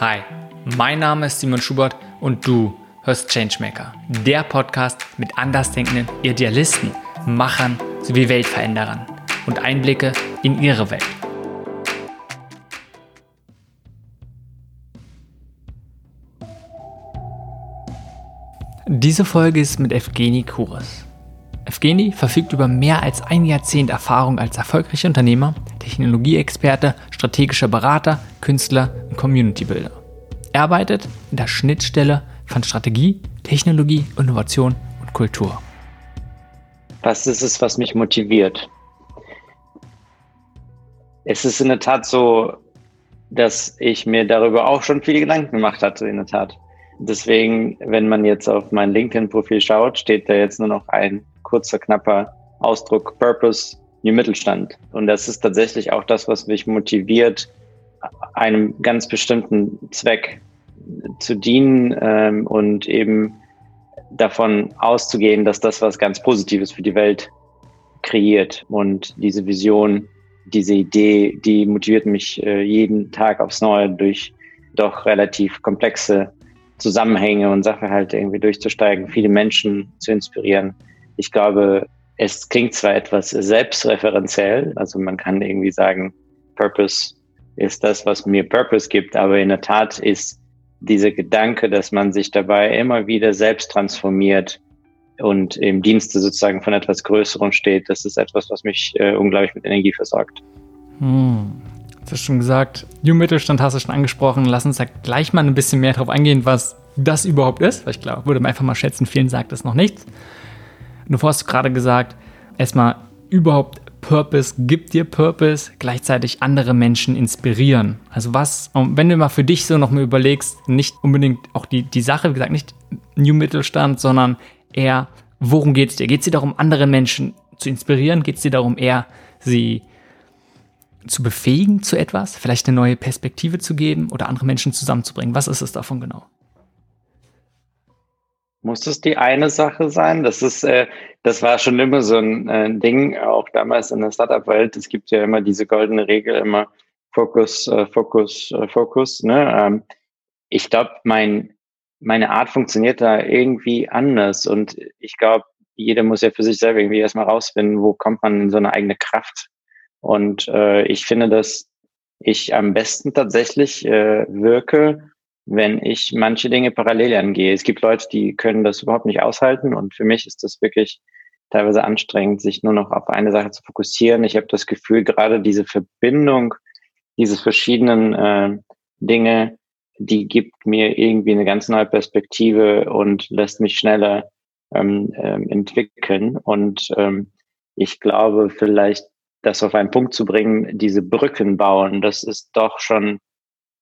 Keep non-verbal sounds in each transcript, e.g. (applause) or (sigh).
Hi, mein Name ist Simon Schubert und du hörst Changemaker, der Podcast mit andersdenkenden Idealisten, Machern sowie Weltveränderern und Einblicke in ihre Welt. Diese Folge ist mit Evgeny Kuris. Evgeny verfügt über mehr als ein Jahrzehnt Erfahrung als erfolgreicher Unternehmer, Technologieexperte, strategischer Berater, Künstler und Community Builder. Er arbeitet in der Schnittstelle von Strategie, Technologie, Innovation und Kultur. Was ist es, was mich motiviert? Es ist in der Tat so, dass ich mir darüber auch schon viele Gedanken gemacht hatte, in der Tat. Deswegen, wenn man jetzt auf mein LinkedIn-Profil schaut, steht da jetzt nur noch ein kurzer, knapper Ausdruck Purpose New Mittelstand. Und das ist tatsächlich auch das, was mich motiviert, einem ganz bestimmten Zweck zu dienen ähm, und eben davon auszugehen, dass das was ganz Positives für die Welt kreiert. Und diese Vision, diese Idee, die motiviert mich äh, jeden Tag aufs Neue durch doch relativ komplexe Zusammenhänge und Sachverhalte irgendwie durchzusteigen, viele Menschen zu inspirieren. Ich glaube, es klingt zwar etwas selbstreferenziell, also man kann irgendwie sagen, Purpose ist das, was mir Purpose gibt, aber in der Tat ist dieser Gedanke, dass man sich dabei immer wieder selbst transformiert und im Dienste sozusagen von etwas Größerem steht, das ist etwas, was mich äh, unglaublich mit Energie versorgt. Hm. Du hast schon gesagt, New Mittelstand hast du schon angesprochen. Lass uns da gleich mal ein bisschen mehr drauf eingehen, was das überhaupt ist. Weil ich glaube, würde man einfach mal schätzen, vielen sagt das noch nichts. Und davor hast du gerade gesagt, erstmal überhaupt Purpose gibt dir Purpose, gleichzeitig andere Menschen inspirieren. Also was, wenn du mal für dich so noch mal überlegst, nicht unbedingt auch die, die Sache, wie gesagt, nicht New Mittelstand, sondern eher, worum geht es dir? Geht es dir darum, andere Menschen zu inspirieren? Geht es dir darum, eher sie zu befähigen zu etwas, vielleicht eine neue Perspektive zu geben oder andere Menschen zusammenzubringen? Was ist es davon genau? Muss es die eine Sache sein? Das ist, äh, das war schon immer so ein äh, Ding, auch damals in der Startup-Welt. Es gibt ja immer diese goldene Regel, immer Fokus, äh, Fokus, äh, Fokus. Ne? Ähm, ich glaube, mein, meine Art funktioniert da irgendwie anders und ich glaube, jeder muss ja für sich selber irgendwie erstmal rausfinden, wo kommt man in so eine eigene Kraft und äh, ich finde, dass ich am besten tatsächlich äh, wirke, wenn ich manche Dinge parallel angehe. Es gibt Leute, die können das überhaupt nicht aushalten und für mich ist das wirklich teilweise anstrengend, sich nur noch auf eine Sache zu fokussieren. Ich habe das Gefühl, gerade diese Verbindung, diese verschiedenen äh, Dinge, die gibt mir irgendwie eine ganz neue Perspektive und lässt mich schneller ähm, ähm, entwickeln. Und ähm, ich glaube, vielleicht das auf einen Punkt zu bringen, diese Brücken bauen, das ist doch schon,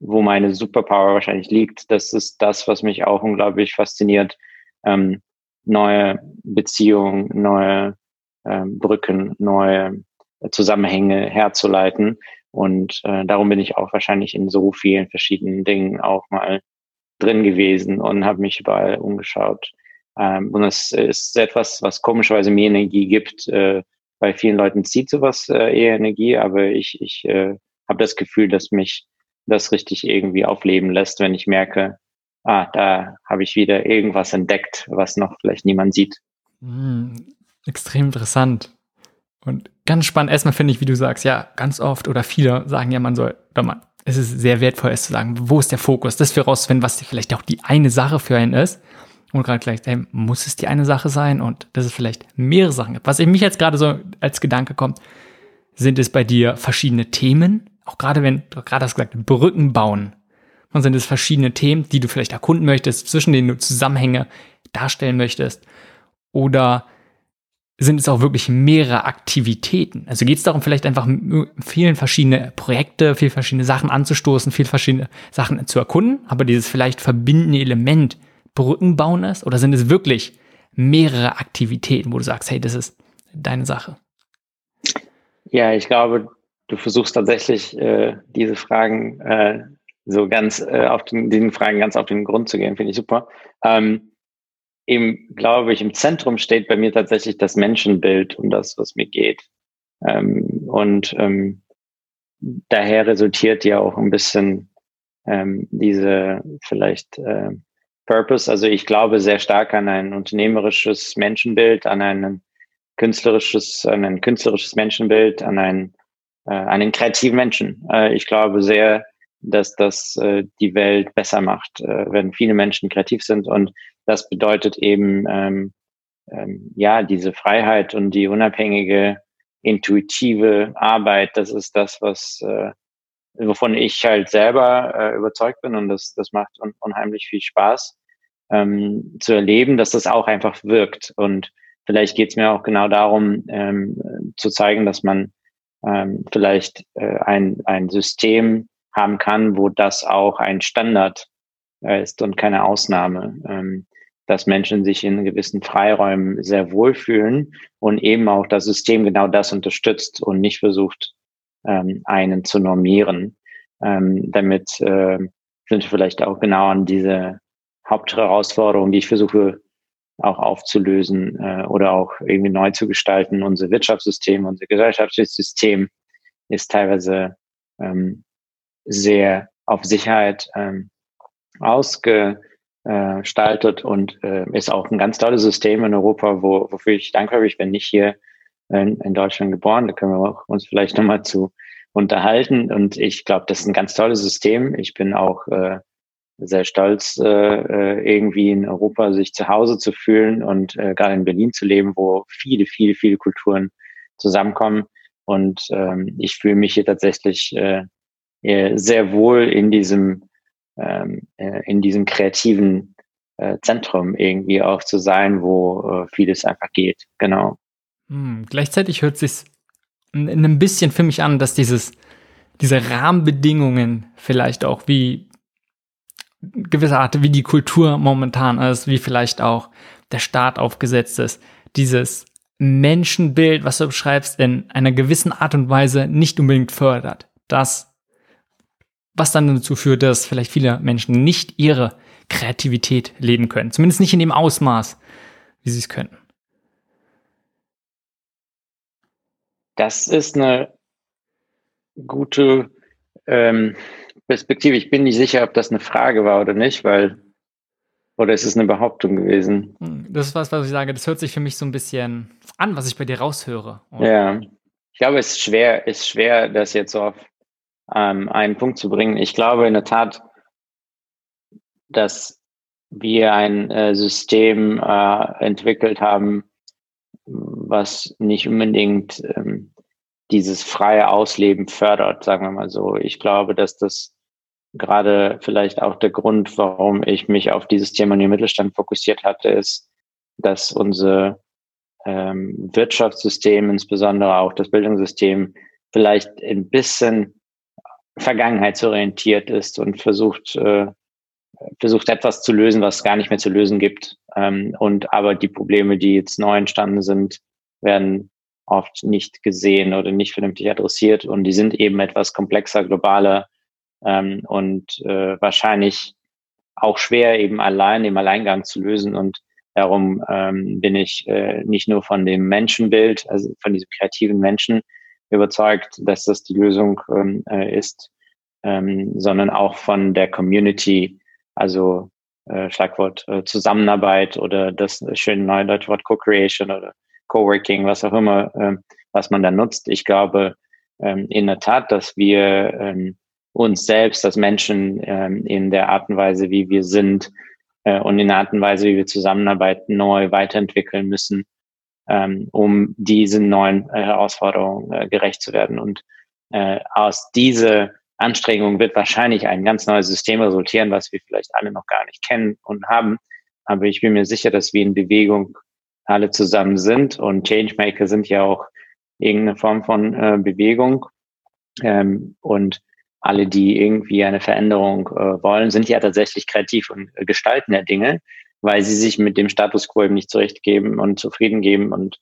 wo meine Superpower wahrscheinlich liegt. Das ist das, was mich auch unglaublich fasziniert. Ähm, neue Beziehungen, neue ähm, Brücken, neue Zusammenhänge herzuleiten. Und äh, darum bin ich auch wahrscheinlich in so vielen verschiedenen Dingen auch mal drin gewesen und habe mich überall umgeschaut. Ähm, und es ist etwas, was komischerweise mir Energie gibt, äh, bei vielen Leuten zieht sowas äh, eher Energie, aber ich, ich äh, habe das Gefühl, dass mich das richtig irgendwie aufleben lässt, wenn ich merke, ah, da habe ich wieder irgendwas entdeckt, was noch vielleicht niemand sieht. Mm, extrem interessant. Und ganz spannend, erstmal finde ich, wie du sagst, ja, ganz oft oder viele sagen ja, man soll, oder man, es ist sehr wertvoll, es zu sagen, wo ist der Fokus, das für rauszufinden, was vielleicht auch die eine Sache für einen ist und gerade gleich, hey, muss es die eine Sache sein und dass es vielleicht mehrere Sachen gibt. Was mich jetzt gerade so als Gedanke kommt, sind es bei dir verschiedene Themen, auch gerade wenn, du gerade hast gesagt, Brücken bauen. Und sind es verschiedene Themen, die du vielleicht erkunden möchtest, zwischen denen du Zusammenhänge darstellen möchtest? Oder sind es auch wirklich mehrere Aktivitäten? Also geht es darum, vielleicht einfach vielen verschiedene Projekte, viele verschiedene Sachen anzustoßen, viele verschiedene Sachen zu erkunden, aber dieses vielleicht verbindende Element Brücken bauen ist? Oder sind es wirklich mehrere Aktivitäten, wo du sagst, hey, das ist deine Sache? Ja, ich glaube, du versuchst tatsächlich äh, diese Fragen äh, so ganz äh, auf den, diesen Fragen ganz auf den Grund zu gehen, finde ich super. Ähm, eben, glaube ich, im Zentrum steht bei mir tatsächlich das Menschenbild um das, was mir geht. Ähm, und ähm, daher resultiert ja auch ein bisschen ähm, diese vielleicht äh, Purpose. Also ich glaube sehr stark an ein unternehmerisches Menschenbild, an ein künstlerisches, an ein künstlerisches Menschenbild, an einen, äh, einen kreativen Menschen. Äh, ich glaube sehr, dass das äh, die Welt besser macht, äh, wenn viele Menschen kreativ sind. Und das bedeutet eben, ähm, ähm, ja, diese Freiheit und die unabhängige, intuitive Arbeit. Das ist das, was, äh, wovon ich halt selber äh, überzeugt bin. Und das, das macht un unheimlich viel Spaß, ähm, zu erleben, dass das auch einfach wirkt. Und vielleicht geht es mir auch genau darum, ähm, zu zeigen, dass man ähm, vielleicht äh, ein, ein System haben kann, wo das auch ein Standard äh, ist und keine Ausnahme. Ähm, dass Menschen sich in gewissen Freiräumen sehr wohlfühlen und eben auch das System genau das unterstützt und nicht versucht, ähm, einen zu normieren. Ähm, damit äh, sind wir vielleicht auch genau an diese Hauptherausforderung, die ich versuche auch aufzulösen äh, oder auch irgendwie neu zu gestalten. Unser Wirtschaftssystem, unser gesellschaftliches System ist teilweise ähm, sehr auf Sicherheit ähm, ausgestaltet und äh, ist auch ein ganz tolles System in Europa, wo, wofür ich dankbar bin. Ich bin nicht hier in, in Deutschland geboren, da können wir auch uns vielleicht nochmal zu unterhalten. Und ich glaube, das ist ein ganz tolles System. Ich bin auch äh, sehr stolz, äh, äh, irgendwie in Europa sich zu Hause zu fühlen und äh, gerade in Berlin zu leben, wo viele, viele, viele Kulturen zusammenkommen. Und ähm, ich fühle mich hier tatsächlich äh, sehr wohl in diesem, ähm, äh, in diesem kreativen äh, Zentrum irgendwie auch zu sein, wo äh, vieles einfach geht. Genau. Hm, gleichzeitig hört sich ein bisschen für mich an, dass dieses, diese Rahmenbedingungen vielleicht auch wie gewisse Art, wie die Kultur momentan ist, wie vielleicht auch der Staat aufgesetzt ist, dieses Menschenbild, was du beschreibst, in einer gewissen Art und Weise nicht unbedingt fördert. Das, was dann dazu führt, dass vielleicht viele Menschen nicht ihre Kreativität leben können. Zumindest nicht in dem Ausmaß, wie sie es könnten. Das ist eine gute ähm, Perspektive. Ich bin nicht sicher, ob das eine Frage war oder nicht, weil oder ist es eine Behauptung gewesen? Hm, das ist was, was ich sage. Das hört sich für mich so ein bisschen an, was ich bei dir raushöre. Oder? Ja, ich glaube, es ist schwer, ist schwer, das jetzt so auf ähm, einen Punkt zu bringen. Ich glaube in der Tat, dass wir ein äh, System äh, entwickelt haben, was nicht unbedingt ähm, dieses freie Ausleben fördert, sagen wir mal so. Ich glaube, dass das gerade vielleicht auch der Grund, warum ich mich auf dieses Thema New Mittelstand fokussiert hatte, ist, dass unser ähm, Wirtschaftssystem, insbesondere auch das Bildungssystem, vielleicht ein bisschen vergangenheitsorientiert ist und versucht, äh, versucht etwas zu lösen, was es gar nicht mehr zu lösen gibt. Ähm, und aber die Probleme, die jetzt neu entstanden sind, werden oft nicht gesehen oder nicht vernünftig adressiert und die sind eben etwas komplexer, globaler ähm, und äh, wahrscheinlich auch schwer eben allein im Alleingang zu lösen und darum ähm, bin ich äh, nicht nur von dem Menschenbild, also von diesem kreativen Menschen überzeugt, dass das die Lösung ähm, äh, ist, ähm, sondern auch von der Community, also äh, Schlagwort äh, Zusammenarbeit oder das schöne neue deutsche Wort Co-Creation oder Coworking, was auch immer, ähm, was man da nutzt. Ich glaube ähm, in der Tat, dass wir ähm, uns selbst, als Menschen ähm, in der Art und Weise, wie wir sind äh, und in der Art und Weise, wie wir zusammenarbeiten, neu weiterentwickeln müssen, ähm, um diesen neuen äh, Herausforderungen äh, gerecht zu werden. Und äh, aus dieser Anstrengung wird wahrscheinlich ein ganz neues System resultieren, was wir vielleicht alle noch gar nicht kennen und haben. Aber ich bin mir sicher, dass wir in Bewegung alle zusammen sind. Und Changemaker sind ja auch irgendeine Form von äh, Bewegung. Ähm, und alle, die irgendwie eine Veränderung äh, wollen, sind ja tatsächlich kreativ und äh, gestalten der Dinge, weil sie sich mit dem Status quo eben nicht zurechtgeben und zufrieden geben. Und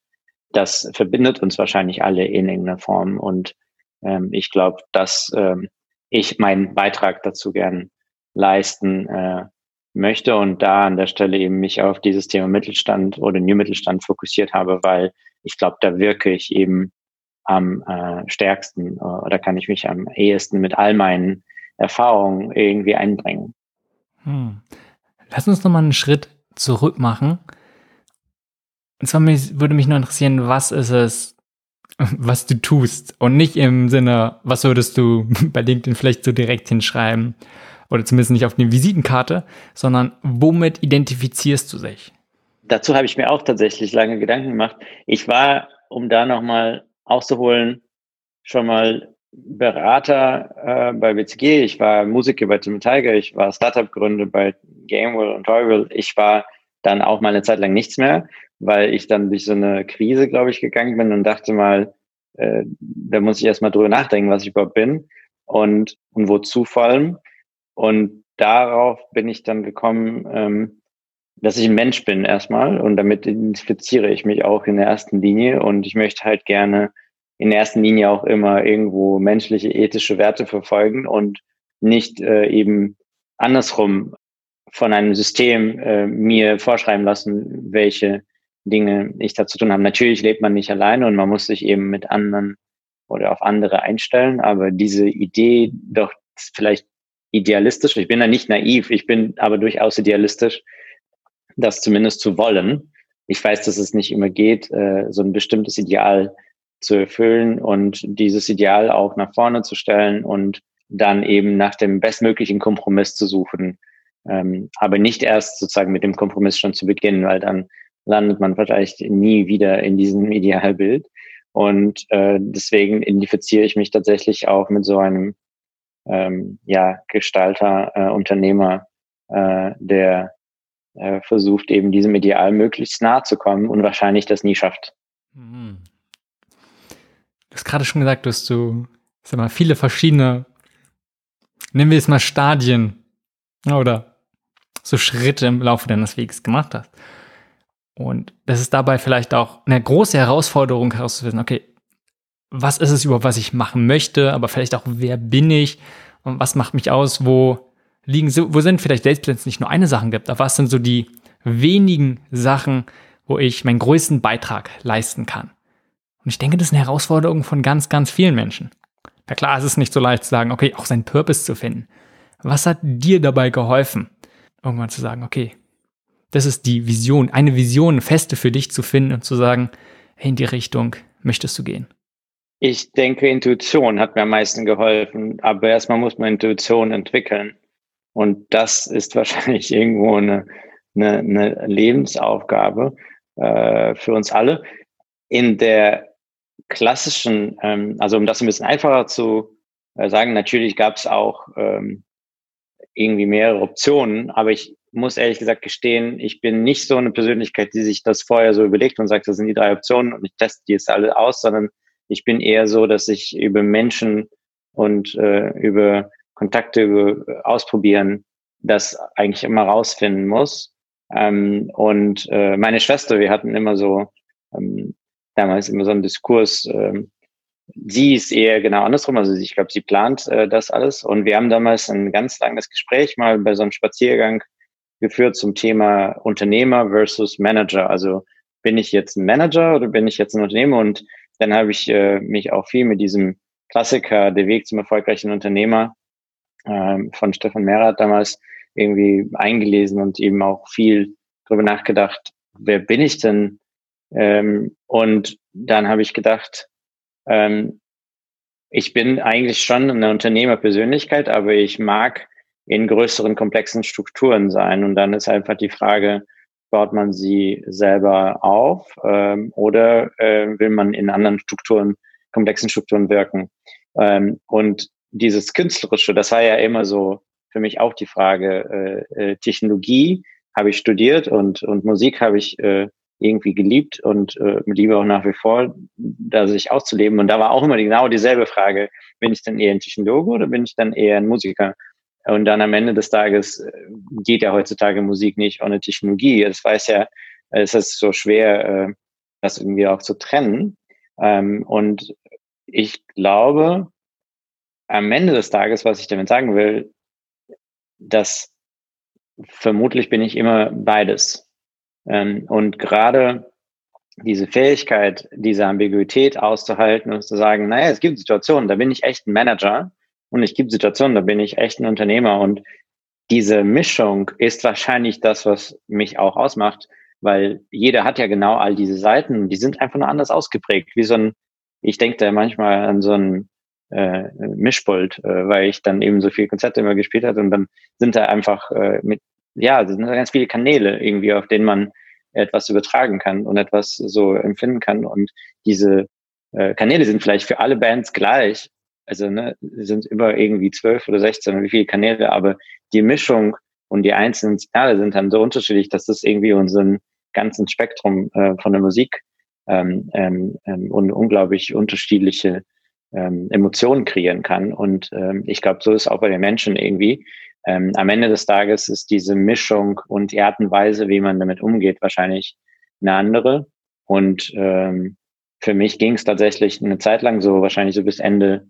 das verbindet uns wahrscheinlich alle in irgendeiner Form. Und ähm, ich glaube, dass ähm, ich meinen Beitrag dazu gern leisten äh, möchte und da an der Stelle eben mich auf dieses Thema Mittelstand oder New Mittelstand fokussiert habe, weil ich glaube, da wirke ich eben am äh, stärksten äh, oder kann ich mich am ehesten mit all meinen Erfahrungen irgendwie einbringen. Hm. Lass uns nochmal einen Schritt zurück machen. Und zwar würde mich nur interessieren, was ist es, (laughs) was du tust und nicht im Sinne, was würdest du (laughs) bei LinkedIn vielleicht so direkt hinschreiben oder zumindest nicht auf eine Visitenkarte, sondern womit identifizierst du dich? Dazu habe ich mir auch tatsächlich lange Gedanken gemacht. Ich war, um da nochmal auszuholen, schon mal Berater äh, bei BCG, ich war Musiker bei Tim Tiger, ich war Startup-Gründer bei Gamewell und Toyville. Ich war dann auch mal eine Zeit lang nichts mehr, weil ich dann durch so eine Krise, glaube ich, gegangen bin und dachte mal, äh, da muss ich erstmal drüber nachdenken, was ich überhaupt bin und, und wozu vor allem. Und darauf bin ich dann gekommen, ähm, dass ich ein Mensch bin erstmal und damit identifiziere ich mich auch in der ersten Linie und ich möchte halt gerne in der ersten Linie auch immer irgendwo menschliche, ethische Werte verfolgen und nicht äh, eben andersrum von einem System äh, mir vorschreiben lassen, welche Dinge ich da zu tun habe. Natürlich lebt man nicht alleine und man muss sich eben mit anderen oder auf andere einstellen, aber diese Idee doch vielleicht idealistisch, ich bin da nicht naiv, ich bin aber durchaus idealistisch, das zumindest zu wollen. Ich weiß, dass es nicht immer geht, äh, so ein bestimmtes Ideal zu erfüllen und dieses Ideal auch nach vorne zu stellen und dann eben nach dem bestmöglichen Kompromiss zu suchen. Ähm, aber nicht erst sozusagen mit dem Kompromiss schon zu beginnen, weil dann landet man vielleicht nie wieder in diesem (laughs) Idealbild. Und äh, deswegen identifiziere ich mich tatsächlich auch mit so einem ähm, ja, Gestalter, äh, Unternehmer, äh, der äh, versucht eben diesem Ideal möglichst nahe zu kommen und wahrscheinlich das nie schafft. Mhm. Du hast gerade schon gesagt, dass du, sag mal, viele verschiedene, nennen wir es mal Stadien oder so Schritte im Laufe deines Weges gemacht hast. Und das ist dabei vielleicht auch eine große Herausforderung herauszufinden, okay, was ist es überhaupt, was ich machen möchte, aber vielleicht auch, wer bin ich und was macht mich aus, wo liegen, wo sind vielleicht selbst, wenn es nicht nur eine Sache gibt, aber was sind so die wenigen Sachen, wo ich meinen größten Beitrag leisten kann. Und ich denke, das ist eine Herausforderung von ganz, ganz vielen Menschen. Na klar, es ist nicht so leicht zu sagen, okay, auch seinen Purpose zu finden. Was hat dir dabei geholfen, irgendwann zu sagen, okay, das ist die Vision, eine Vision, feste für dich zu finden und zu sagen, hey, in die Richtung möchtest du gehen? Ich denke, Intuition hat mir am meisten geholfen, aber erstmal muss man Intuition entwickeln. Und das ist (laughs) wahrscheinlich irgendwo eine, eine, eine Lebensaufgabe äh, für uns alle. In der klassischen, ähm, also um das ein bisschen einfacher zu äh, sagen, natürlich gab es auch ähm, irgendwie mehrere Optionen, aber ich muss ehrlich gesagt gestehen, ich bin nicht so eine Persönlichkeit, die sich das vorher so überlegt und sagt, das sind die drei Optionen und ich teste die jetzt alle aus, sondern ich bin eher so, dass ich über Menschen und äh, über Kontakte über, ausprobieren das eigentlich immer rausfinden muss. Ähm, und äh, meine Schwester, wir hatten immer so ähm, damals immer so einen Diskurs, ähm, sie ist eher genau andersrum, also ich glaube, sie plant äh, das alles. Und wir haben damals ein ganz langes Gespräch mal bei so einem Spaziergang geführt zum Thema Unternehmer versus Manager. Also bin ich jetzt ein Manager oder bin ich jetzt ein Unternehmer? Und dann habe ich äh, mich auch viel mit diesem Klassiker, der Weg zum erfolgreichen Unternehmer ähm, von Stefan Merath damals irgendwie eingelesen und eben auch viel darüber nachgedacht, wer bin ich denn ähm, und dann habe ich gedacht, ähm, ich bin eigentlich schon eine Unternehmerpersönlichkeit, aber ich mag in größeren, komplexen Strukturen sein. Und dann ist einfach die Frage, baut man sie selber auf ähm, oder äh, will man in anderen Strukturen, komplexen Strukturen wirken? Ähm, und dieses Künstlerische, das war ja immer so für mich auch die Frage, äh, äh, Technologie habe ich studiert und, und Musik habe ich äh, irgendwie geliebt und äh, liebe auch nach wie vor, da sich auszuleben. Und da war auch immer genau dieselbe Frage, bin ich dann eher ein Technologe oder bin ich dann eher ein Musiker? Und dann am Ende des Tages äh, geht ja heutzutage Musik nicht ohne Technologie. Das weiß ja, es ist so schwer, äh, das irgendwie auch zu trennen. Ähm, und ich glaube, am Ende des Tages, was ich damit sagen will, dass vermutlich bin ich immer beides. Ähm, und gerade diese Fähigkeit, diese Ambiguität auszuhalten und zu sagen, naja, es gibt Situationen, da bin ich echt ein Manager Und es gibt Situationen, da bin ich echt ein Unternehmer und diese Mischung ist wahrscheinlich das, was mich auch ausmacht, weil jeder hat ja genau all diese Seiten, die sind einfach nur anders ausgeprägt, wie so ein, ich denke da manchmal an so ein äh, Mischpult, äh, weil ich dann eben so viele Konzerte immer gespielt hatte und dann sind da einfach äh, mit, ja, sind da ganz viele Kanäle irgendwie, auf denen man etwas übertragen kann und etwas so empfinden kann und diese äh, Kanäle sind vielleicht für alle Bands gleich, also ne, sind über irgendwie zwölf oder sechzehn oder wie viele Kanäle, aber die Mischung und die einzelnen Signale sind dann so unterschiedlich, dass das irgendwie unseren ganzen Spektrum äh, von der Musik ähm, ähm, ähm, und unglaublich unterschiedliche ähm, Emotionen kreieren kann. Und ähm, ich glaube, so ist auch bei den Menschen irgendwie. Ähm, am Ende des Tages ist diese Mischung und die Art und Weise, wie man damit umgeht, wahrscheinlich eine andere. Und ähm, für mich ging es tatsächlich eine Zeit lang so, wahrscheinlich so bis Ende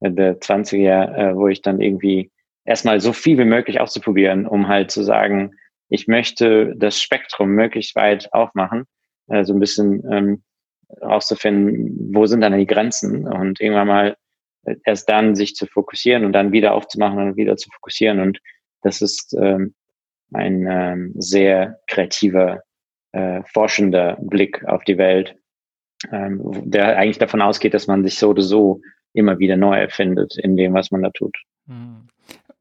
der 20er, äh, wo ich dann irgendwie erstmal so viel wie möglich auszuprobieren, um halt zu sagen, ich möchte das Spektrum möglichst weit aufmachen, äh, so ein bisschen ähm, rauszufinden, wo sind dann die Grenzen und irgendwann mal erst dann sich zu fokussieren und dann wieder aufzumachen und wieder zu fokussieren. Und das ist ähm, ein ähm, sehr kreativer, äh, forschender Blick auf die Welt, ähm, der eigentlich davon ausgeht, dass man sich so oder so immer wieder neu erfindet in dem, was man da tut. Hm.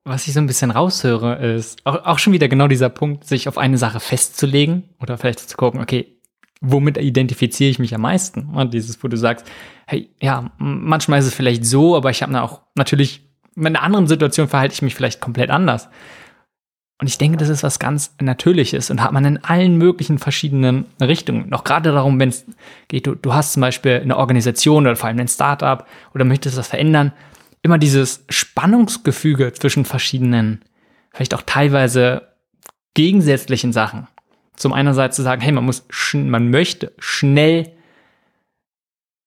Was ich so ein bisschen raushöre, ist auch, auch schon wieder genau dieser Punkt, sich auf eine Sache festzulegen oder vielleicht zu gucken, okay, womit identifiziere ich mich am meisten? Und dieses, wo du sagst, hey, ja, manchmal ist es vielleicht so, aber ich habe auch natürlich, in einer anderen Situation verhalte ich mich vielleicht komplett anders. Und ich denke, das ist was ganz Natürliches und hat man in allen möglichen verschiedenen Richtungen. Noch gerade darum, wenn es geht, du, du hast zum Beispiel eine Organisation oder vor allem ein Startup oder möchtest das verändern, immer dieses Spannungsgefüge zwischen verschiedenen, vielleicht auch teilweise gegensätzlichen Sachen. Zum einerseits zu sagen, hey, man muss, man möchte schnell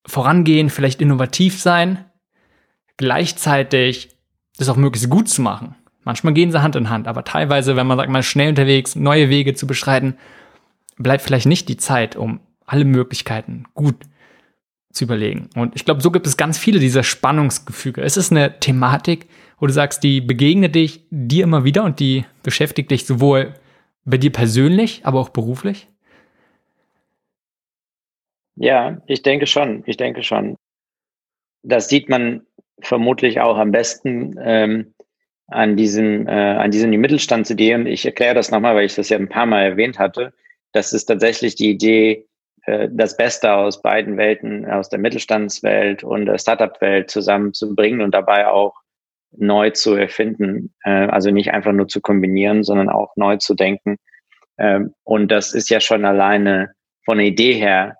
vorangehen, vielleicht innovativ sein, gleichzeitig das auch möglichst gut zu machen. Manchmal gehen sie Hand in Hand, aber teilweise, wenn man sagt, man ist schnell unterwegs, neue Wege zu beschreiten, bleibt vielleicht nicht die Zeit, um alle Möglichkeiten gut zu überlegen. Und ich glaube, so gibt es ganz viele dieser Spannungsgefüge. Es ist eine Thematik, wo du sagst, die begegnet dich dir immer wieder und die beschäftigt dich sowohl bei dir persönlich, aber auch beruflich? Ja, ich denke schon. Ich denke schon. Das sieht man vermutlich auch am besten, ähm, an diesen, äh, an diesen Mittelstandsideen. Ich erkläre das nochmal, weil ich das ja ein paar Mal erwähnt hatte. Das ist tatsächlich die Idee, äh, das Beste aus beiden Welten, aus der Mittelstandswelt und der Startup-Welt zusammenzubringen und dabei auch neu zu erfinden. Äh, also nicht einfach nur zu kombinieren, sondern auch neu zu denken. Ähm, und das ist ja schon alleine von der Idee her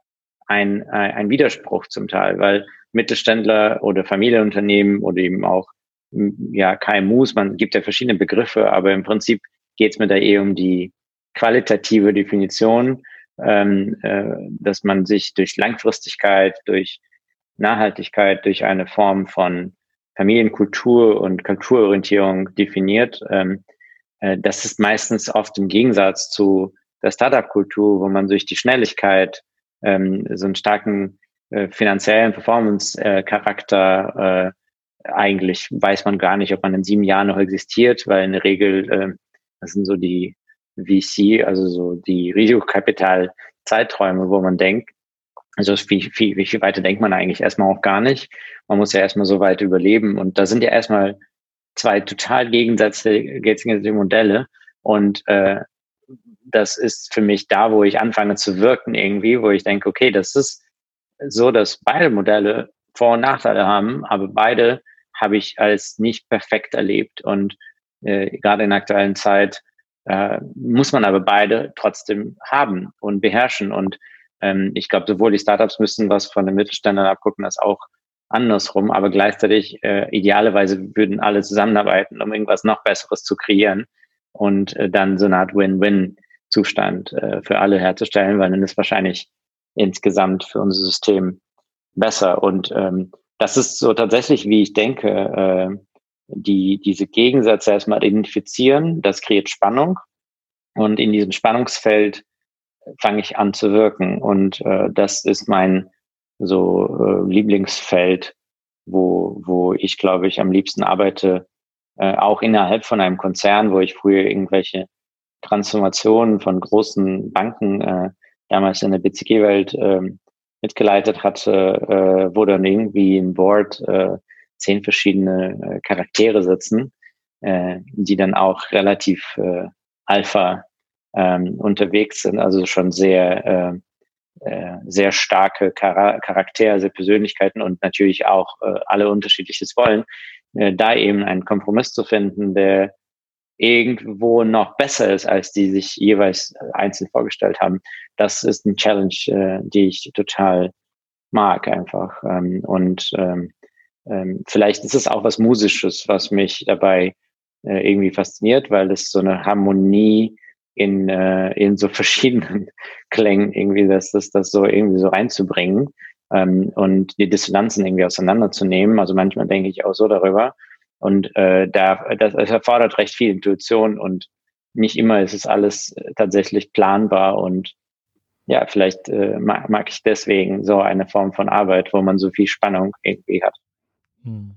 ein, ein Widerspruch zum Teil, weil Mittelständler oder Familienunternehmen oder eben auch ja, KMUs, man gibt ja verschiedene Begriffe, aber im Prinzip geht es mir da eh um die qualitative Definition, ähm, äh, dass man sich durch Langfristigkeit, durch Nachhaltigkeit, durch eine Form von Familienkultur und Kulturorientierung definiert. Ähm, äh, das ist meistens oft im Gegensatz zu der Startup-Kultur, wo man durch die Schnelligkeit ähm, so einen starken äh, finanziellen Performance-Charakter äh, eigentlich weiß man gar nicht, ob man in sieben Jahren noch existiert, weil in der Regel, äh, das sind so die VC, also so die Risikokapital-Zeiträume, wo man denkt, also wie viel, wie viel weiter denkt man eigentlich erstmal auch gar nicht. Man muss ja erstmal so weit überleben. Und da sind ja erstmal zwei total gegensätzliche Modelle. Und äh, das ist für mich da, wo ich anfange zu wirken irgendwie, wo ich denke, okay, das ist so, dass beide Modelle Vor- und Nachteile haben, aber beide habe ich als nicht perfekt erlebt. Und äh, gerade in der aktuellen Zeit äh, muss man aber beide trotzdem haben und beherrschen. Und ähm, ich glaube, sowohl die Startups müssen was von den Mittelständlern abgucken, als auch andersrum. Aber gleichzeitig, äh, idealerweise würden alle zusammenarbeiten, um irgendwas noch Besseres zu kreieren und äh, dann so eine Art Win-Win-Zustand äh, für alle herzustellen, weil dann ist wahrscheinlich insgesamt für unser System besser. Und ähm, das ist so tatsächlich, wie ich denke, äh, die, diese Gegensätze erstmal identifizieren, das kreiert Spannung. Und in diesem Spannungsfeld fange ich an zu wirken. Und äh, das ist mein so äh, Lieblingsfeld, wo, wo ich, glaube ich, am liebsten arbeite, äh, auch innerhalb von einem Konzern, wo ich früher irgendwelche Transformationen von großen Banken äh, damals in der BCG-Welt äh, mitgeleitet hatte, äh, wo dann irgendwie im Board äh, zehn verschiedene äh, Charaktere sitzen, äh, die dann auch relativ äh, alpha ähm, unterwegs sind, also schon sehr äh, äh, sehr starke Char Charaktere, sehr Persönlichkeiten und natürlich auch äh, alle unterschiedliches wollen, äh, da eben einen Kompromiss zu finden, der irgendwo noch besser ist, als die sich jeweils einzeln vorgestellt haben. Das ist ein Challenge, äh, die ich total mag einfach. Ähm, und ähm, ähm, vielleicht ist es auch was Musisches, was mich dabei äh, irgendwie fasziniert, weil es so eine Harmonie in, äh, in so verschiedenen (laughs) Klängen irgendwie, das, das, das so irgendwie so reinzubringen ähm, und die Dissonanzen irgendwie auseinanderzunehmen. Also manchmal denke ich auch so darüber. Und äh, da, das, das erfordert recht viel Intuition und nicht immer ist es alles äh, tatsächlich planbar und ja, vielleicht äh, mag, mag ich deswegen so eine Form von Arbeit, wo man so viel Spannung irgendwie hat. Hm.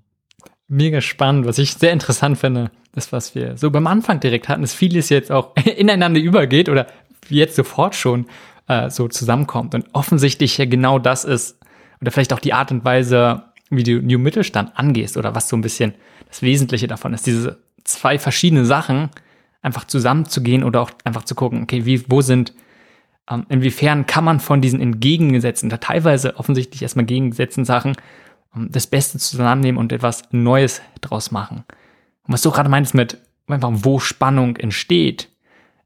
Mega spannend, was ich sehr interessant finde, das, was wir so beim Anfang direkt hatten, dass vieles jetzt auch (laughs) ineinander übergeht oder jetzt sofort schon äh, so zusammenkommt. Und offensichtlich ja genau das ist, oder vielleicht auch die Art und Weise, wie du New Mittelstand angehst oder was so ein bisschen das Wesentliche davon ist, diese zwei verschiedene Sachen einfach zusammenzugehen oder auch einfach zu gucken, okay, wie, wo sind, ähm, inwiefern kann man von diesen entgegengesetzten, teilweise offensichtlich erstmal gegengesetzten Sachen das Beste zusammennehmen und etwas Neues draus machen. Und was du gerade meinst mit einfach, wo Spannung entsteht,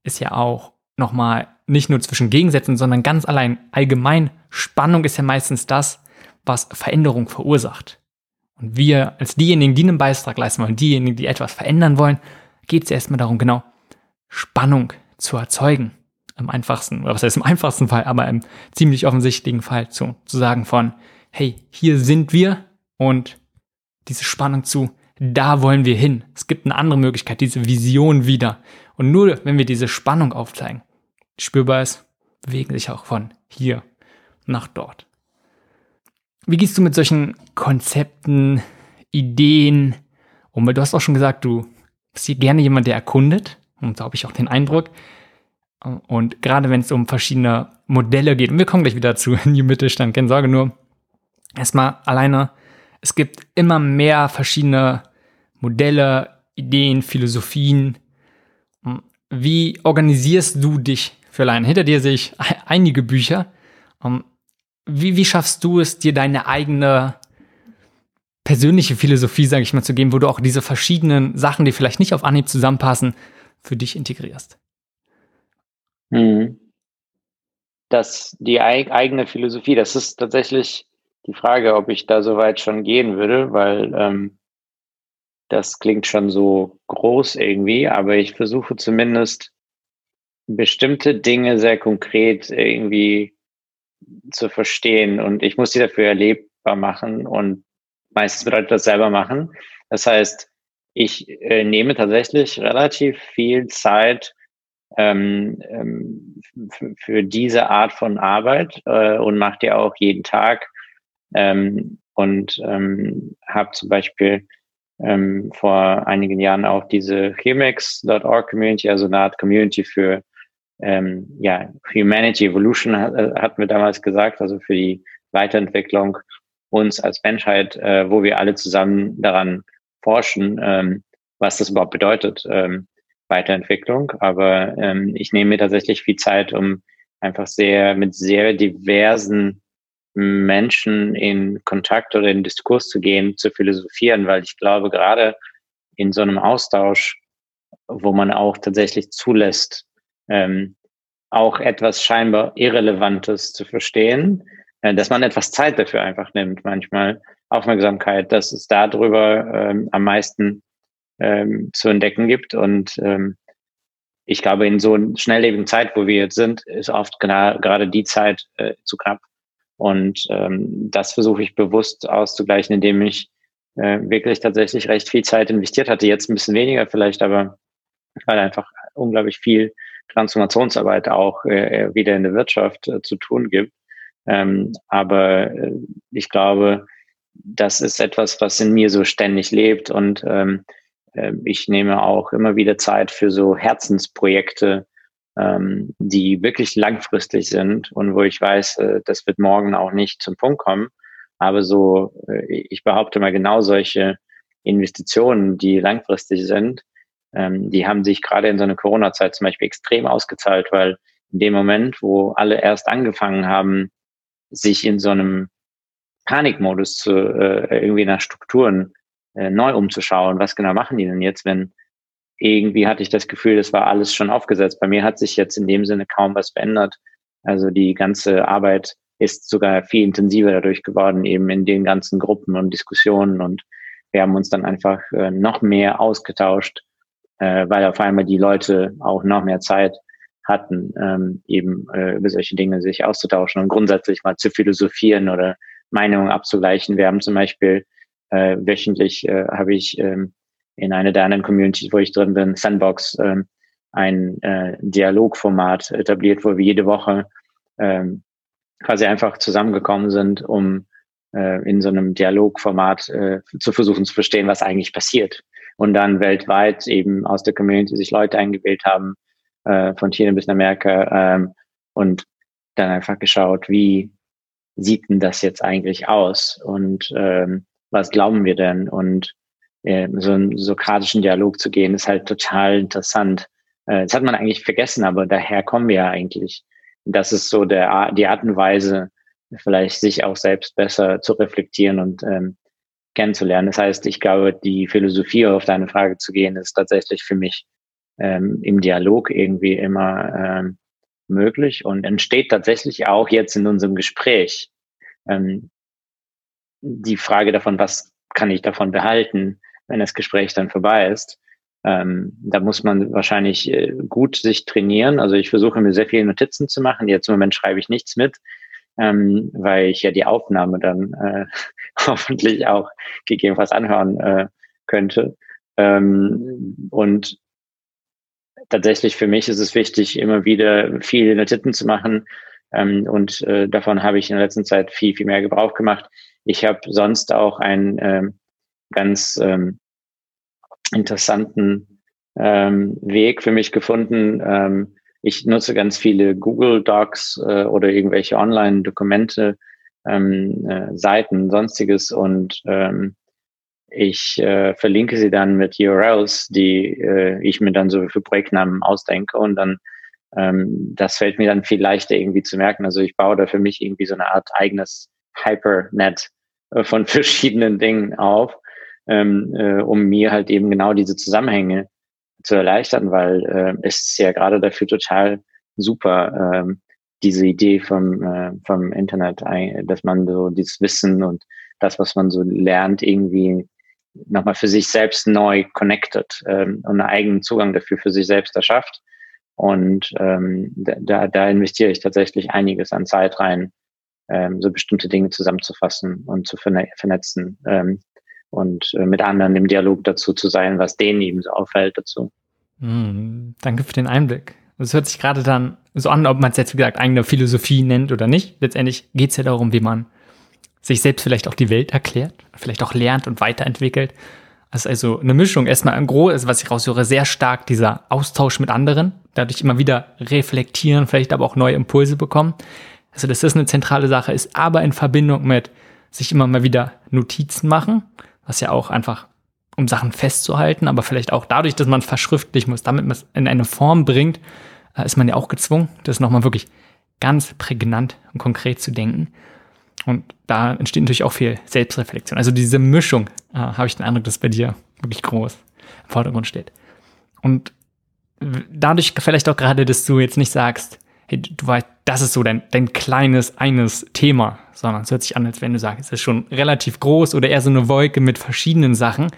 ist ja auch nochmal nicht nur zwischen Gegensätzen, sondern ganz allein allgemein. Spannung ist ja meistens das, was Veränderung verursacht. Und wir als diejenigen, die einen Beitrag leisten wollen, diejenigen, die etwas verändern wollen, geht es erstmal darum, genau Spannung zu erzeugen. Im einfachsten, oder was heißt im einfachsten Fall, aber im ziemlich offensichtlichen Fall zu, zu sagen von, hey, hier sind wir und diese Spannung zu, da wollen wir hin. Es gibt eine andere Möglichkeit, diese Vision wieder. Und nur wenn wir diese Spannung aufzeigen, spürbar ist, bewegen sich auch von hier nach dort. Wie gehst du mit solchen Konzepten, Ideen um? Weil du hast auch schon gesagt, du bist hier gerne jemand, der erkundet. Und da habe ich auch den Eindruck. Und gerade wenn es um verschiedene Modelle geht, und wir kommen gleich wieder zu (laughs) New Mittelstand, keine Sorge nur, erstmal alleine, es gibt immer mehr verschiedene Modelle, Ideen, Philosophien. Wie organisierst du dich für alleine? Hinter dir sehe ich einige Bücher. Wie, wie schaffst du es, dir deine eigene persönliche Philosophie, sage ich mal, zu geben, wo du auch diese verschiedenen Sachen, die vielleicht nicht auf Anhieb zusammenpassen, für dich integrierst? Mhm. Das, die eigene Philosophie, das ist tatsächlich die Frage, ob ich da so weit schon gehen würde, weil ähm, das klingt schon so groß irgendwie, aber ich versuche zumindest bestimmte Dinge sehr konkret irgendwie zu verstehen und ich muss sie dafür erlebbar machen und meistens bedeutet das selber machen. Das heißt, ich äh, nehme tatsächlich relativ viel Zeit ähm, ähm, für diese Art von Arbeit äh, und mache die auch jeden Tag ähm, und ähm, habe zum Beispiel ähm, vor einigen Jahren auch diese Chemex.org Community, also eine Art Community für ähm, ja, Humanity Evolution äh, hatten wir damals gesagt, also für die Weiterentwicklung uns als Menschheit, äh, wo wir alle zusammen daran forschen, ähm, was das überhaupt bedeutet, ähm, Weiterentwicklung. Aber ähm, ich nehme mir tatsächlich viel Zeit, um einfach sehr mit sehr diversen Menschen in Kontakt oder in Diskurs zu gehen, zu philosophieren, weil ich glaube, gerade in so einem Austausch, wo man auch tatsächlich zulässt, ähm, auch etwas scheinbar Irrelevantes zu verstehen, äh, dass man etwas Zeit dafür einfach nimmt, manchmal Aufmerksamkeit, dass es darüber ähm, am meisten ähm, zu entdecken gibt. Und ähm, ich glaube, in so einer schnelllebigen Zeit, wo wir jetzt sind, ist oft gerade die Zeit äh, zu knapp. Und ähm, das versuche ich bewusst auszugleichen, indem ich äh, wirklich tatsächlich recht viel Zeit investiert hatte. Jetzt ein bisschen weniger vielleicht, aber weil einfach unglaublich viel Transformationsarbeit auch äh, wieder in der Wirtschaft äh, zu tun gibt. Ähm, aber äh, ich glaube, das ist etwas, was in mir so ständig lebt und ähm, äh, ich nehme auch immer wieder Zeit für so Herzensprojekte, ähm, die wirklich langfristig sind und wo ich weiß, äh, das wird morgen auch nicht zum Punkt kommen. Aber so, äh, ich behaupte mal genau solche Investitionen, die langfristig sind, ähm, die haben sich gerade in so einer Corona-Zeit zum Beispiel extrem ausgezahlt, weil in dem Moment, wo alle erst angefangen haben, sich in so einem Panikmodus zu äh, irgendwie nach Strukturen äh, neu umzuschauen, was genau machen die denn jetzt, wenn irgendwie hatte ich das Gefühl, das war alles schon aufgesetzt. Bei mir hat sich jetzt in dem Sinne kaum was verändert. Also die ganze Arbeit ist sogar viel intensiver dadurch geworden, eben in den ganzen Gruppen und Diskussionen. Und wir haben uns dann einfach äh, noch mehr ausgetauscht, äh, weil auf einmal die Leute auch noch mehr Zeit hatten, ähm, eben äh, über solche Dinge sich auszutauschen und grundsätzlich mal zu philosophieren oder Meinungen abzugleichen. Wir haben zum Beispiel wöchentlich habe ich ähm, in einer der anderen Communities, wo ich drin bin, Sandbox, ähm, ein äh, Dialogformat etabliert, wo wir jede Woche ähm, quasi einfach zusammengekommen sind, um äh, in so einem Dialogformat äh, zu versuchen zu verstehen, was eigentlich passiert. Und dann weltweit eben aus der Community sich Leute eingewählt haben, äh, von China bis Amerika, ähm, und dann einfach geschaut, wie sieht denn das jetzt eigentlich aus und ähm, was glauben wir denn? Und äh, so einen sokratischen Dialog zu gehen, ist halt total interessant. Äh, das hat man eigentlich vergessen, aber daher kommen wir ja eigentlich. Das ist so der, die Art und Weise, vielleicht sich auch selbst besser zu reflektieren und ähm, kennenzulernen. Das heißt, ich glaube, die Philosophie, auf deine Frage zu gehen, ist tatsächlich für mich ähm, im Dialog irgendwie immer ähm, möglich und entsteht tatsächlich auch jetzt in unserem Gespräch. Ähm, die Frage davon, was kann ich davon behalten, wenn das Gespräch dann vorbei ist. Ähm, da muss man wahrscheinlich äh, gut sich trainieren. Also ich versuche mir sehr viele Notizen zu machen. Jetzt im Moment schreibe ich nichts mit, ähm, weil ich ja die Aufnahme dann äh, (laughs) hoffentlich auch gegebenenfalls anhören äh, könnte. Ähm, und tatsächlich für mich ist es wichtig, immer wieder viele Notizen zu machen. Ähm, und äh, davon habe ich in der letzten Zeit viel, viel mehr Gebrauch gemacht. Ich habe sonst auch ein ähm, ganz ähm, interessanten ähm, Weg für mich gefunden. Ähm, ich nutze ganz viele Google Docs äh, oder irgendwelche Online-Dokumente, ähm, äh, Seiten, sonstiges und ähm, ich äh, verlinke sie dann mit URLs, die äh, ich mir dann so für Projektnamen ausdenke und dann ähm, das fällt mir dann viel leichter irgendwie zu merken. Also ich baue da für mich irgendwie so eine Art eigenes Hypernet äh, von (laughs) verschiedenen Dingen auf ähm, äh, um mir halt eben genau diese Zusammenhänge zu erleichtern, weil äh, es ist ja gerade dafür total super, ähm, diese Idee vom, äh, vom Internet, dass man so dieses Wissen und das, was man so lernt, irgendwie nochmal für sich selbst neu connected ähm, und einen eigenen Zugang dafür für sich selbst erschafft. Und ähm, da, da investiere ich tatsächlich einiges an Zeit rein, ähm, so bestimmte Dinge zusammenzufassen und zu vernetzen. Ähm, und äh, mit anderen im Dialog dazu zu sein, was denen eben so auffällt dazu. Mm, danke für den Einblick. Es hört sich gerade dann so an, ob man es jetzt, wie gesagt, eigene Philosophie nennt oder nicht. Letztendlich geht es ja darum, wie man sich selbst vielleicht auch die Welt erklärt, vielleicht auch lernt und weiterentwickelt. Das ist also eine Mischung. Erstmal ein groß, was ich raushöre, sehr stark dieser Austausch mit anderen, dadurch immer wieder reflektieren, vielleicht aber auch neue Impulse bekommen. Also, dass das eine zentrale Sache ist, aber in Verbindung mit sich immer mal wieder Notizen machen, was ja auch einfach, um Sachen festzuhalten, aber vielleicht auch dadurch, dass man es verschriftlichen muss, damit man es in eine Form bringt, äh, ist man ja auch gezwungen, das nochmal wirklich ganz prägnant und konkret zu denken. Und da entsteht natürlich auch viel Selbstreflexion. Also diese Mischung, äh, habe ich den Eindruck, dass bei dir wirklich groß im Vordergrund steht. Und dadurch vielleicht auch gerade, dass du jetzt nicht sagst, hey, du weißt, das ist so dein, dein kleines eines Thema, sondern es hört sich an, als wenn du sagst, es ist schon relativ groß oder eher so eine Wolke mit verschiedenen Sachen,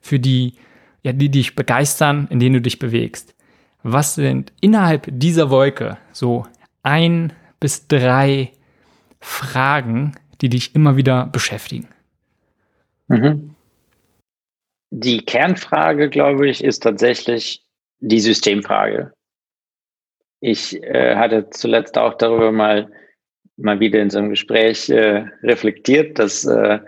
für die, ja, die dich begeistern, in denen du dich bewegst. Was sind innerhalb dieser Wolke so ein bis drei Fragen, die dich immer wieder beschäftigen? Mhm. Die Kernfrage, glaube ich, ist tatsächlich die Systemfrage. Ich äh, hatte zuletzt auch darüber mal, mal wieder in so einem Gespräch äh, reflektiert, dass äh,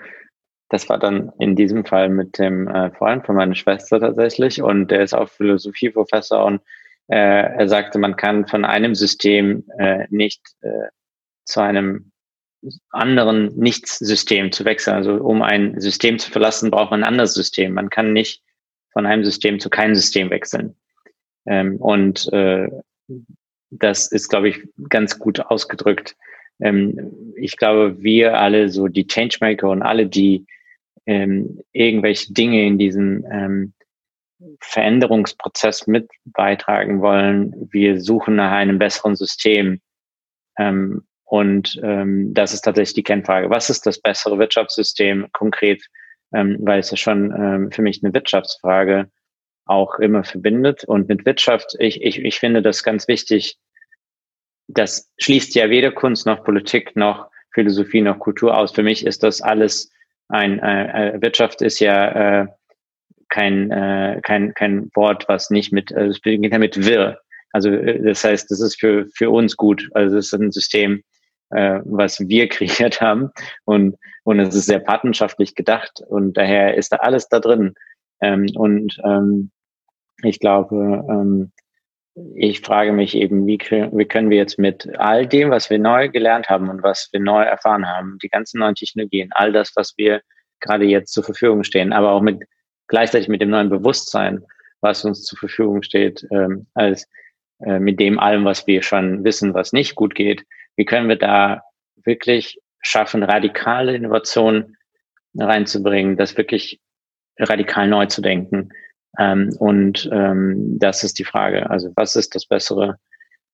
das war dann in diesem Fall mit dem äh, Freund von meiner Schwester tatsächlich und der ist auch Philosophieprofessor und äh, er sagte, man kann von einem System äh, nicht zu einem anderen Nichtssystem zu wechseln. Also um ein System zu verlassen, braucht man ein anderes System. Man kann nicht von einem System zu keinem System wechseln. Ähm, und äh, das ist, glaube ich, ganz gut ausgedrückt. Ähm, ich glaube, wir alle, so die Changemaker und alle, die ähm, irgendwelche Dinge in diesem ähm, Veränderungsprozess mit beitragen wollen. Wir suchen nach einem besseren System. Ähm, und ähm, das ist tatsächlich die Kernfrage. Was ist das bessere Wirtschaftssystem konkret? Ähm, weil es ja schon für mich eine Wirtschaftsfrage auch immer verbindet. Und mit Wirtschaft, ich, ich, ich finde das ganz wichtig. Das schließt ja weder Kunst noch Politik noch Philosophie noch Kultur aus. Für mich ist das alles ein äh, äh, Wirtschaft ist ja äh, kein, äh, kein, kein Wort, was nicht mit, also es beginnt ja mit wir. Also äh, das heißt, das ist für, für uns gut. Also es ist ein System, äh, was wir (laughs) kreiert haben und, und es ist sehr partnerschaftlich gedacht und daher ist da alles da drin. Ähm, und ähm, ich glaube, ähm, ich frage mich eben, wie, wie können wir jetzt mit all dem, was wir neu gelernt haben und was wir neu erfahren haben, die ganzen neuen Technologien, all das, was wir gerade jetzt zur Verfügung stehen, aber auch mit gleichzeitig mit dem neuen Bewusstsein, was uns zur Verfügung steht, ähm, als äh, mit dem allem, was wir schon wissen, was nicht gut geht, wie können wir da wirklich schaffen, radikale Innovationen reinzubringen, das wirklich radikal neu zu denken ähm, und ähm, das ist die Frage. Also was ist das bessere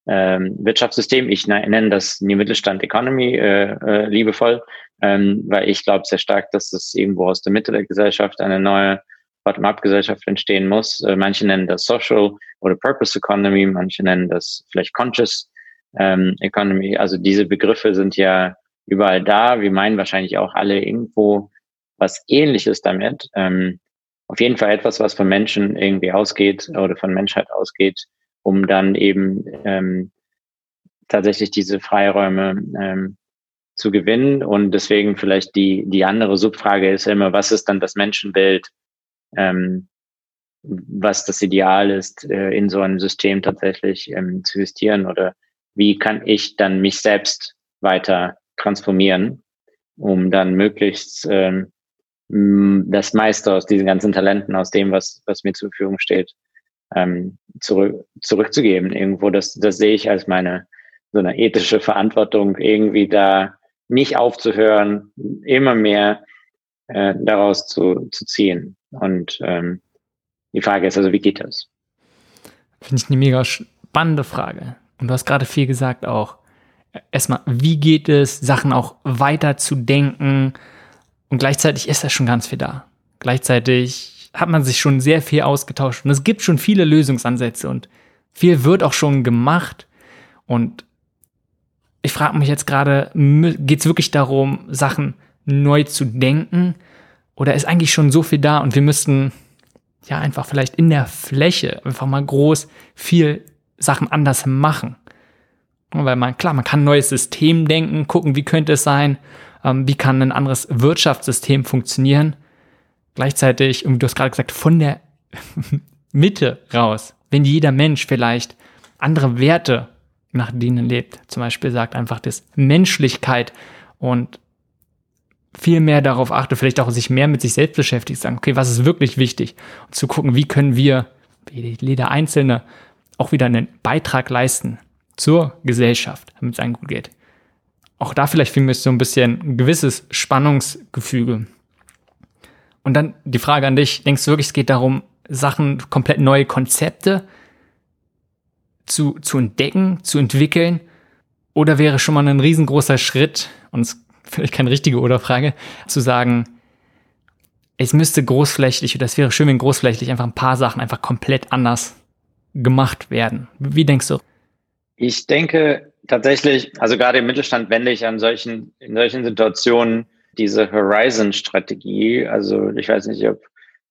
ähm, Wirtschaftssystem? Ich nenne das New Mittelstand Economy äh, äh, liebevoll, ähm, weil ich glaube sehr stark, dass es irgendwo aus der Mitte der Gesellschaft eine neue Bottom-up-Gesellschaft entstehen muss. Äh, manche nennen das Social oder Purpose Economy, manche nennen das vielleicht Conscious ähm, Economy. Also diese Begriffe sind ja überall da. Wir meinen wahrscheinlich auch alle irgendwo was Ähnliches damit. Ähm, auf jeden Fall etwas, was von Menschen irgendwie ausgeht oder von Menschheit ausgeht, um dann eben ähm, tatsächlich diese Freiräume ähm, zu gewinnen. Und deswegen vielleicht die, die andere Subfrage ist immer, was ist dann das Menschenbild, ähm, was das Ideal ist, äh, in so einem System tatsächlich ähm, zu existieren oder wie kann ich dann mich selbst weiter transformieren, um dann möglichst ähm, das meiste aus diesen ganzen Talenten, aus dem, was, was mir zur Verfügung steht, ähm, zurück, zurückzugeben. Irgendwo, das, das sehe ich als meine so eine ethische Verantwortung, irgendwie da nicht aufzuhören, immer mehr äh, daraus zu, zu ziehen. Und ähm, die Frage ist also, wie geht das? Finde ich eine mega spannende Frage. Und du hast gerade viel gesagt auch. Erstmal, wie geht es, Sachen auch weiter zu denken, und gleichzeitig ist da schon ganz viel da. Gleichzeitig hat man sich schon sehr viel ausgetauscht und es gibt schon viele Lösungsansätze und viel wird auch schon gemacht. Und ich frage mich jetzt gerade, geht es wirklich darum, Sachen neu zu denken? Oder ist eigentlich schon so viel da und wir müssten ja einfach vielleicht in der Fläche einfach mal groß viel Sachen anders machen? Weil man, klar, man kann ein neues System denken, gucken, wie könnte es sein ähm, wie kann ein anderes Wirtschaftssystem funktionieren. Gleichzeitig, und du hast gerade gesagt, von der (laughs) Mitte raus, wenn jeder Mensch vielleicht andere Werte nach denen lebt, zum Beispiel sagt einfach das Menschlichkeit und viel mehr darauf achtet, vielleicht auch sich mehr mit sich selbst beschäftigt, sagen, okay, was ist wirklich wichtig? Und zu gucken, wie können wir, jeder Einzelne, auch wieder einen Beitrag leisten zur Gesellschaft, damit es einem gut geht auch da vielleicht für mich so ein bisschen ein gewisses Spannungsgefüge. Und dann die Frage an dich, denkst du wirklich, es geht darum, Sachen, komplett neue Konzepte zu, zu entdecken, zu entwickeln? Oder wäre schon mal ein riesengroßer Schritt, und es ist vielleicht keine richtige Oder-Frage, zu sagen, es müsste großflächig, oder es wäre schön, wenn großflächig einfach ein paar Sachen einfach komplett anders gemacht werden. Wie denkst du? Ich denke, tatsächlich, also gerade im Mittelstand wende ich an solchen, in solchen Situationen diese Horizon-Strategie. Also ich weiß nicht, ob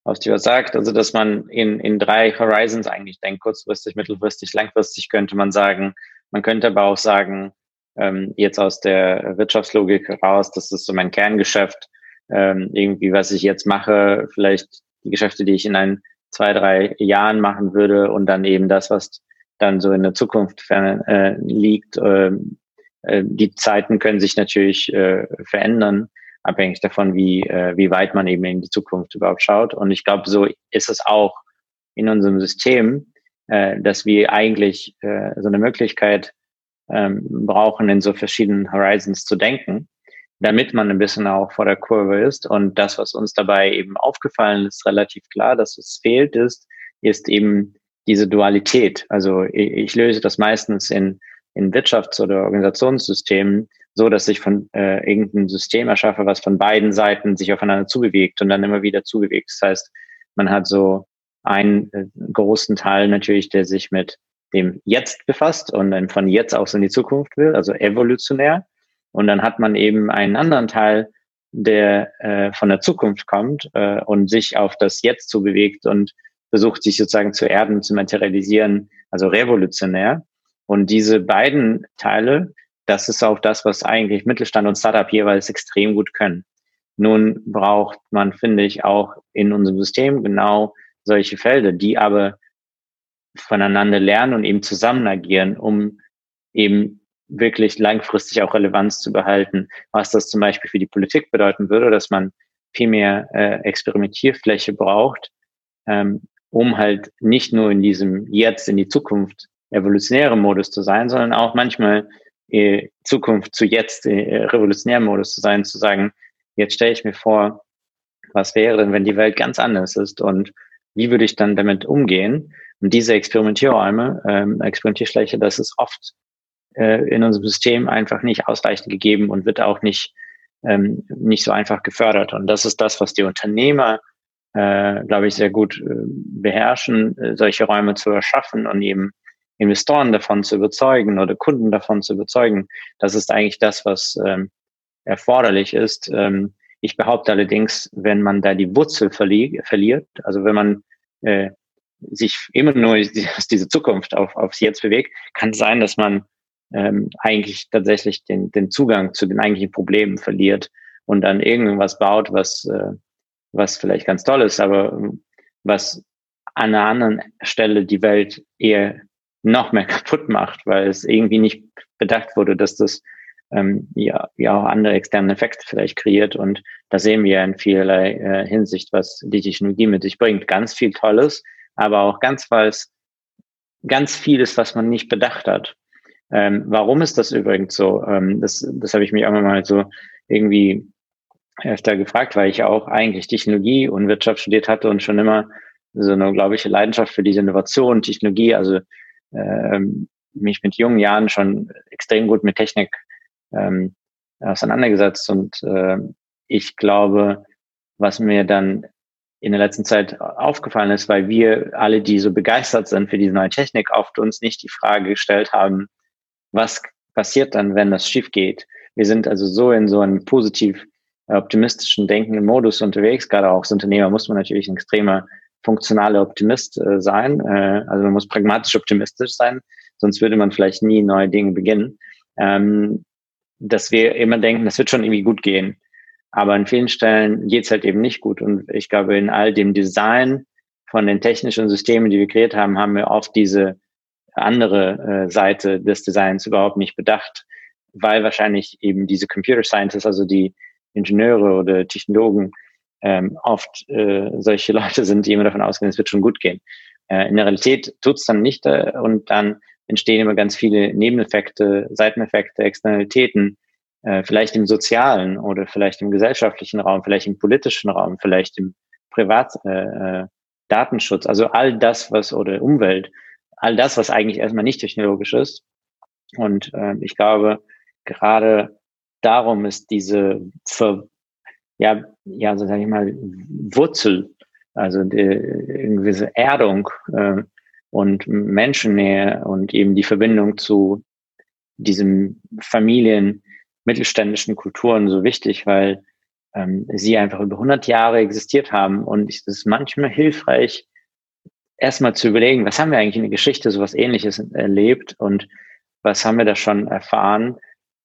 ob die was sagt, also dass man in, in drei Horizons eigentlich denkt, kurzfristig, mittelfristig, langfristig könnte man sagen. Man könnte aber auch sagen, ähm, jetzt aus der Wirtschaftslogik heraus, das ist so mein Kerngeschäft, ähm, irgendwie, was ich jetzt mache, vielleicht die Geschäfte, die ich in ein, zwei, drei Jahren machen würde und dann eben das, was dann so in der Zukunft äh, liegt. Äh, äh, die Zeiten können sich natürlich äh, verändern, abhängig davon, wie, äh, wie weit man eben in die Zukunft überhaupt schaut. Und ich glaube, so ist es auch in unserem System, äh, dass wir eigentlich äh, so eine Möglichkeit ähm, brauchen, in so verschiedenen Horizons zu denken, damit man ein bisschen auch vor der Kurve ist. Und das, was uns dabei eben aufgefallen ist, relativ klar, dass es fehlt, ist, ist eben diese Dualität. Also ich, ich löse das meistens in, in Wirtschafts- oder Organisationssystemen so, dass ich von äh, irgendein System erschaffe, was von beiden Seiten sich aufeinander zubewegt und dann immer wieder zubewegt. Das heißt, man hat so einen äh, großen Teil natürlich, der sich mit dem Jetzt befasst und dann von jetzt aus in die Zukunft will, also evolutionär. Und dann hat man eben einen anderen Teil, der äh, von der Zukunft kommt äh, und sich auf das Jetzt zu bewegt und versucht, sich sozusagen zu erden, zu materialisieren, also revolutionär. Und diese beiden Teile, das ist auch das, was eigentlich Mittelstand und Startup jeweils extrem gut können. Nun braucht man, finde ich, auch in unserem System genau solche Felder, die aber voneinander lernen und eben zusammen agieren, um eben wirklich langfristig auch Relevanz zu behalten. Was das zum Beispiel für die Politik bedeuten würde, dass man viel mehr äh, Experimentierfläche braucht, ähm, um halt nicht nur in diesem jetzt in die Zukunft evolutionären Modus zu sein, sondern auch manchmal äh, Zukunft zu jetzt äh, revolutionären Modus zu sein, zu sagen, jetzt stelle ich mir vor, was wäre denn, wenn die Welt ganz anders ist und wie würde ich dann damit umgehen? Und diese Experimentierräume, ähm, Experimentierfläche, das ist oft äh, in unserem System einfach nicht ausreichend gegeben und wird auch nicht, ähm, nicht so einfach gefördert. Und das ist das, was die Unternehmer, äh, glaube ich, sehr gut äh, beherrschen, äh, solche Räume zu erschaffen und eben Investoren davon zu überzeugen oder Kunden davon zu überzeugen. Das ist eigentlich das, was ähm, erforderlich ist. Ähm, ich behaupte allerdings, wenn man da die Wurzel verliert, also wenn man äh, sich immer nur (laughs) aus dieser Zukunft auf, aufs Jetzt bewegt, kann es sein, dass man ähm, eigentlich tatsächlich den, den Zugang zu den eigentlichen Problemen verliert und dann irgendwas baut, was, äh, was vielleicht ganz toll ist, aber ähm, was an einer anderen Stelle die Welt eher noch mehr (laughs) kaputt macht, weil es irgendwie nicht bedacht wurde, dass das ähm, ja, ja auch andere externe Effekte vielleicht kreiert. Und da sehen wir in vielerlei äh, Hinsicht, was die Technologie mit sich bringt. Ganz viel Tolles, aber auch ganz ganz vieles, was man nicht bedacht hat. Ähm, warum ist das übrigens so? Ähm, das, das habe ich mich auch mal so irgendwie öfter gefragt, weil ich auch eigentlich Technologie und Wirtschaft studiert hatte und schon immer so eine, glaube ich, Leidenschaft für diese Innovation, Technologie, also ähm, mich mit jungen Jahren schon extrem gut mit Technik ähm, auseinandergesetzt. Und äh, ich glaube, was mir dann in der letzten Zeit aufgefallen ist, weil wir alle, die so begeistert sind für diese neue Technik, oft uns nicht die Frage gestellt haben, was passiert dann, wenn das schief geht? Wir sind also so in so einem positiv optimistischen denkenden Modus unterwegs. Gerade auch als Unternehmer muss man natürlich ein extremer funktionaler Optimist äh, sein. Äh, also man muss pragmatisch optimistisch sein, sonst würde man vielleicht nie neue Dinge beginnen. Ähm, dass wir immer denken, das wird schon irgendwie gut gehen. Aber an vielen Stellen geht es halt eben nicht gut. Und ich glaube, in all dem Design von den technischen Systemen, die wir kreiert haben, haben wir oft diese andere äh, Seite des Designs überhaupt nicht bedacht, weil wahrscheinlich eben diese Computer Scientists, also die Ingenieure oder Technologen, ähm, oft äh, solche (laughs) Leute sind, die immer davon ausgehen, es wird schon gut gehen. Äh, in der Realität tut's dann nicht äh, und dann entstehen immer ganz viele Nebeneffekte, Seiteneffekte, Externalitäten, äh, vielleicht im sozialen oder vielleicht im gesellschaftlichen Raum, vielleicht im politischen Raum, vielleicht im Privat äh, äh Datenschutz, also all das, was oder Umwelt, all das, was eigentlich erstmal nicht technologisch ist. Und äh, ich glaube, gerade darum ist diese Ver, ja, ja, so sage ich mal, Wurzel, also die, diese Erdung äh, und Menschennähe und eben die Verbindung zu diesem Familien, mittelständischen Kulturen so wichtig, weil ähm, sie einfach über 100 Jahre existiert haben und es ist manchmal hilfreich, erstmal zu überlegen, was haben wir eigentlich in der Geschichte so was ähnliches erlebt und was haben wir da schon erfahren,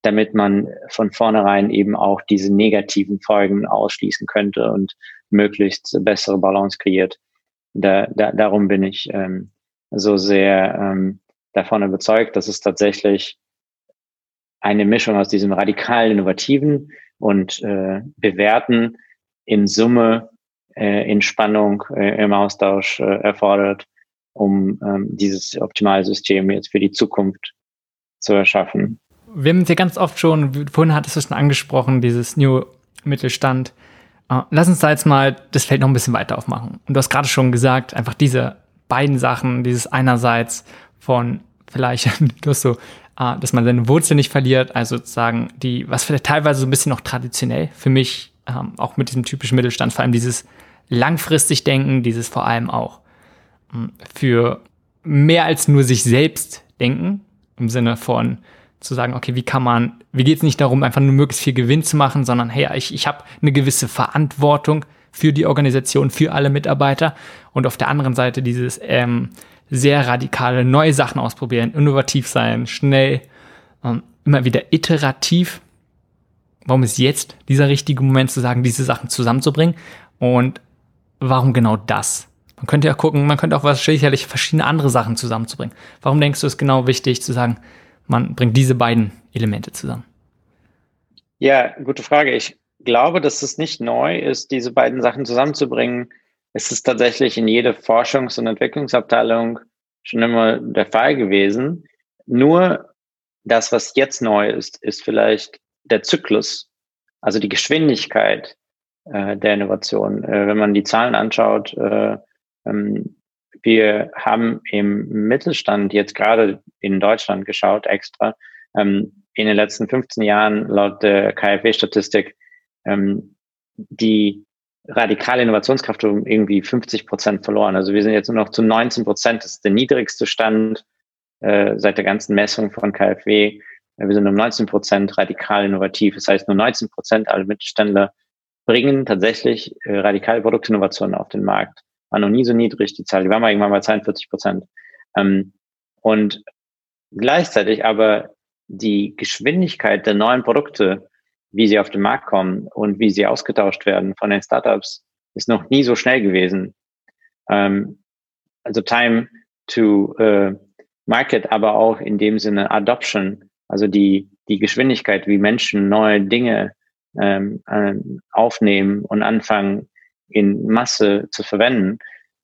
damit man von vornherein eben auch diese negativen Folgen ausschließen könnte und möglichst bessere Balance kreiert. Da, da, darum bin ich ähm, so sehr ähm, davon überzeugt, dass es tatsächlich eine Mischung aus diesem radikal innovativen und äh, bewährten in Summe äh, in Spannung äh, im Austausch äh, erfordert, um ähm, dieses optimale System jetzt für die Zukunft zu erschaffen. Wir haben es ja ganz oft schon, vorhin hattest du es schon angesprochen, dieses New Mittelstand. Uh, lass uns da jetzt mal das Feld noch ein bisschen weiter aufmachen. Und du hast gerade schon gesagt, einfach diese beiden Sachen, dieses einerseits von vielleicht, (laughs) du hast so, uh, dass man seine Wurzel nicht verliert, also sozusagen die, was vielleicht teilweise so ein bisschen noch traditionell für mich, ähm, auch mit diesem typischen Mittelstand, vor allem dieses langfristig denken, dieses vor allem auch um, für mehr als nur sich selbst denken, im Sinne von, zu sagen, okay, wie kann man, wie geht es nicht darum, einfach nur möglichst viel Gewinn zu machen, sondern hey, ich, ich habe eine gewisse Verantwortung für die Organisation, für alle Mitarbeiter und auf der anderen Seite dieses ähm, sehr radikale neue Sachen ausprobieren, innovativ sein, schnell, ähm, immer wieder iterativ. Warum ist jetzt dieser richtige Moment zu sagen, diese Sachen zusammenzubringen und warum genau das? Man könnte ja gucken, man könnte auch wahrscheinlich verschiedene andere Sachen zusammenzubringen. Warum denkst du es genau wichtig zu sagen, man bringt diese beiden Elemente zusammen? Ja, gute Frage. Ich glaube, dass es nicht neu ist, diese beiden Sachen zusammenzubringen. Es ist tatsächlich in jeder Forschungs- und Entwicklungsabteilung schon immer der Fall gewesen. Nur das, was jetzt neu ist, ist vielleicht der Zyklus, also die Geschwindigkeit äh, der Innovation. Äh, wenn man die Zahlen anschaut, äh, ähm, wir haben im Mittelstand jetzt gerade in Deutschland geschaut, extra, ähm, in den letzten 15 Jahren laut der KfW-Statistik ähm, die radikale Innovationskraft um irgendwie 50 Prozent verloren. Also wir sind jetzt nur noch zu 19 Prozent. Das ist der niedrigste Stand äh, seit der ganzen Messung von KfW. Wir sind um 19 Prozent radikal innovativ. Das heißt, nur 19 Prozent aller Mittelständler bringen tatsächlich äh, radikale Produktinnovationen auf den Markt war noch nie so niedrig, die Zahl. Die war mal irgendwann bei 42 Prozent. Ähm, und gleichzeitig aber die Geschwindigkeit der neuen Produkte, wie sie auf den Markt kommen und wie sie ausgetauscht werden von den Startups, ist noch nie so schnell gewesen. Ähm, also Time to äh, Market, aber auch in dem Sinne Adoption, also die, die Geschwindigkeit, wie Menschen neue Dinge ähm, äh, aufnehmen und anfangen, in Masse zu verwenden,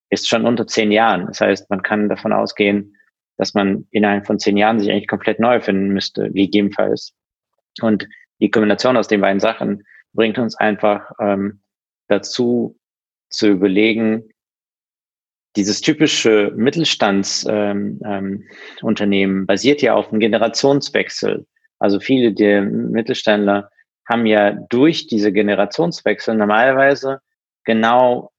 ist schon unter zehn Jahren. Das heißt, man kann davon ausgehen, dass man innerhalb von zehn Jahren sich eigentlich komplett neu finden müsste, gegebenenfalls. Und die Kombination aus den beiden Sachen bringt uns einfach ähm, dazu zu überlegen, dieses typische Mittelstandsunternehmen ähm, ähm, basiert ja auf einem Generationswechsel. Also viele der Mittelständler haben ja durch diese Generationswechsel normalerweise genau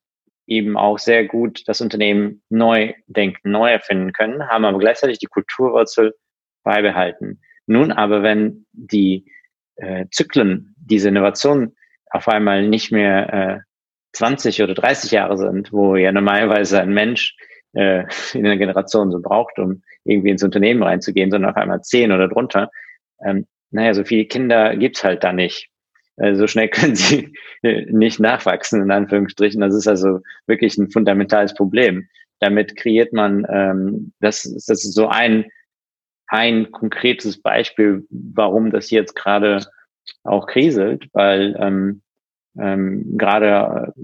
eben auch sehr gut das Unternehmen neu denken, neu erfinden können, haben aber gleichzeitig die Kulturwurzel beibehalten. Nun aber, wenn die äh, Zyklen, diese Innovation auf einmal nicht mehr äh, 20 oder 30 Jahre sind, wo ja normalerweise ein Mensch äh, in einer Generation so braucht, um irgendwie ins Unternehmen reinzugehen, sondern auf einmal 10 oder drunter, ähm, naja, so viele Kinder gibt's halt da nicht. Äh, so schnell (laughs) können sie nicht nachwachsen, in Anführungsstrichen. Das ist also wirklich ein fundamentales Problem. Damit kreiert man, ähm, das, das ist so ein, ein konkretes Beispiel, warum das jetzt gerade auch kriselt, weil ähm, ähm, gerade äh,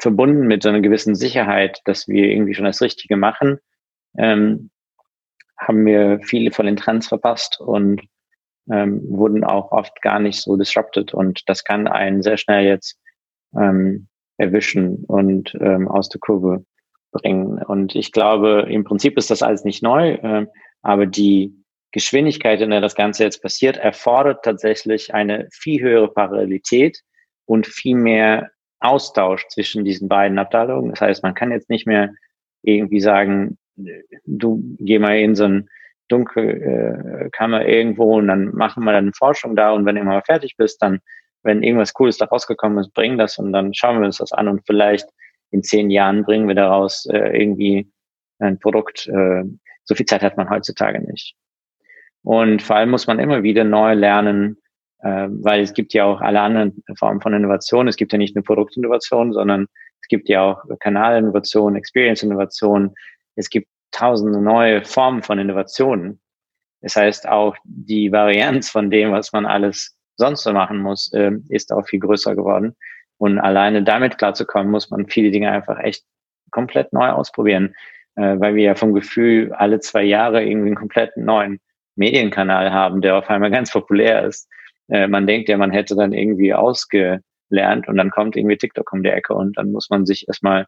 verbunden mit so einer gewissen Sicherheit, dass wir irgendwie schon das Richtige machen, ähm, haben wir viele von den Trends verpasst und ähm, wurden auch oft gar nicht so disrupted und das kann einen sehr schnell jetzt ähm, erwischen und ähm, aus der Kurve bringen. Und ich glaube, im Prinzip ist das alles nicht neu, ähm, aber die Geschwindigkeit, in der das Ganze jetzt passiert, erfordert tatsächlich eine viel höhere Parallelität und viel mehr Austausch zwischen diesen beiden Abteilungen. Das heißt, man kann jetzt nicht mehr irgendwie sagen, du geh mal in so ein Dunkelkammer äh, irgendwo und dann machen wir dann Forschung da und wenn du mal fertig bist, dann, wenn irgendwas Cooles da rausgekommen ist, bring das und dann schauen wir uns das an und vielleicht in zehn Jahren bringen wir daraus äh, irgendwie ein Produkt. Äh, so viel Zeit hat man heutzutage nicht. Und vor allem muss man immer wieder neu lernen, äh, weil es gibt ja auch alle anderen Formen von Innovation. Es gibt ja nicht nur Produktinnovation, sondern es gibt ja auch Kanalinnovation, Experience-Innovation. Es gibt tausende neue Formen von Innovationen. Das heißt, auch die Varianz von dem, was man alles sonst so machen muss, äh, ist auch viel größer geworden. Und alleine damit klarzukommen, muss man viele Dinge einfach echt komplett neu ausprobieren, äh, weil wir ja vom Gefühl alle zwei Jahre irgendwie einen komplett neuen Medienkanal haben, der auf einmal ganz populär ist. Äh, man denkt ja, man hätte dann irgendwie ausgelernt und dann kommt irgendwie TikTok um die Ecke und dann muss man sich erstmal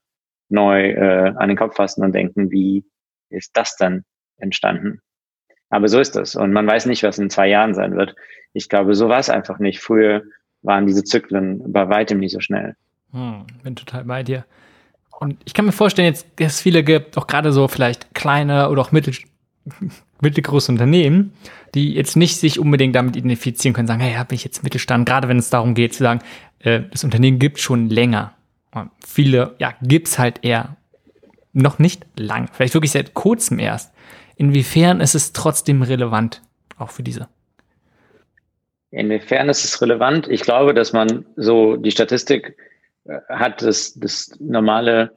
neu äh, an den Kopf fassen und denken, wie ist das dann entstanden? Aber so ist das. Und man weiß nicht, was in zwei Jahren sein wird. Ich glaube, so war es einfach nicht. Früher waren diese Zyklen bei weitem nicht so schnell. Hm, bin total bei dir. Und ich kann mir vorstellen, jetzt, dass es viele gibt, auch gerade so vielleicht kleine oder auch mittel, (laughs) mittelgroße Unternehmen, die jetzt nicht sich unbedingt damit identifizieren können, sagen, hey, habe ich jetzt Mittelstand, gerade wenn es darum geht zu sagen, äh, das Unternehmen gibt schon länger. Und viele, ja, gibt's halt eher noch nicht lang, vielleicht wirklich seit kurzem erst. Inwiefern ist es trotzdem relevant, auch für diese? Inwiefern ist es relevant? Ich glaube, dass man so die Statistik äh, hat, das, das normale,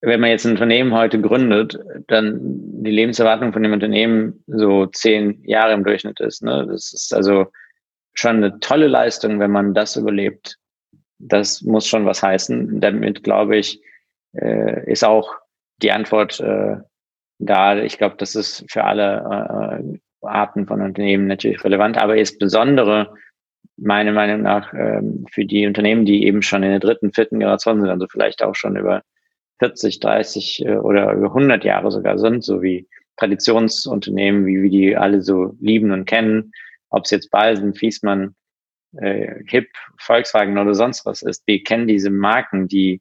wenn man jetzt ein Unternehmen heute gründet, dann die Lebenserwartung von dem Unternehmen so zehn Jahre im Durchschnitt ist. Ne? Das ist also schon eine tolle Leistung, wenn man das überlebt. Das muss schon was heißen. Damit, glaube ich, äh, ist auch die Antwort äh, da. Ich glaube, das ist für alle äh, Arten von Unternehmen natürlich relevant, aber insbesondere meiner Meinung nach ähm, für die Unternehmen, die eben schon in der dritten, vierten Generation sind, also vielleicht auch schon über 40, 30 äh, oder über 100 Jahre sogar sind, so wie Traditionsunternehmen, wie wir die alle so lieben und kennen, ob es jetzt Balsen, Fiesmann, äh, Hip, Volkswagen oder sonst was ist. Wir kennen diese Marken, die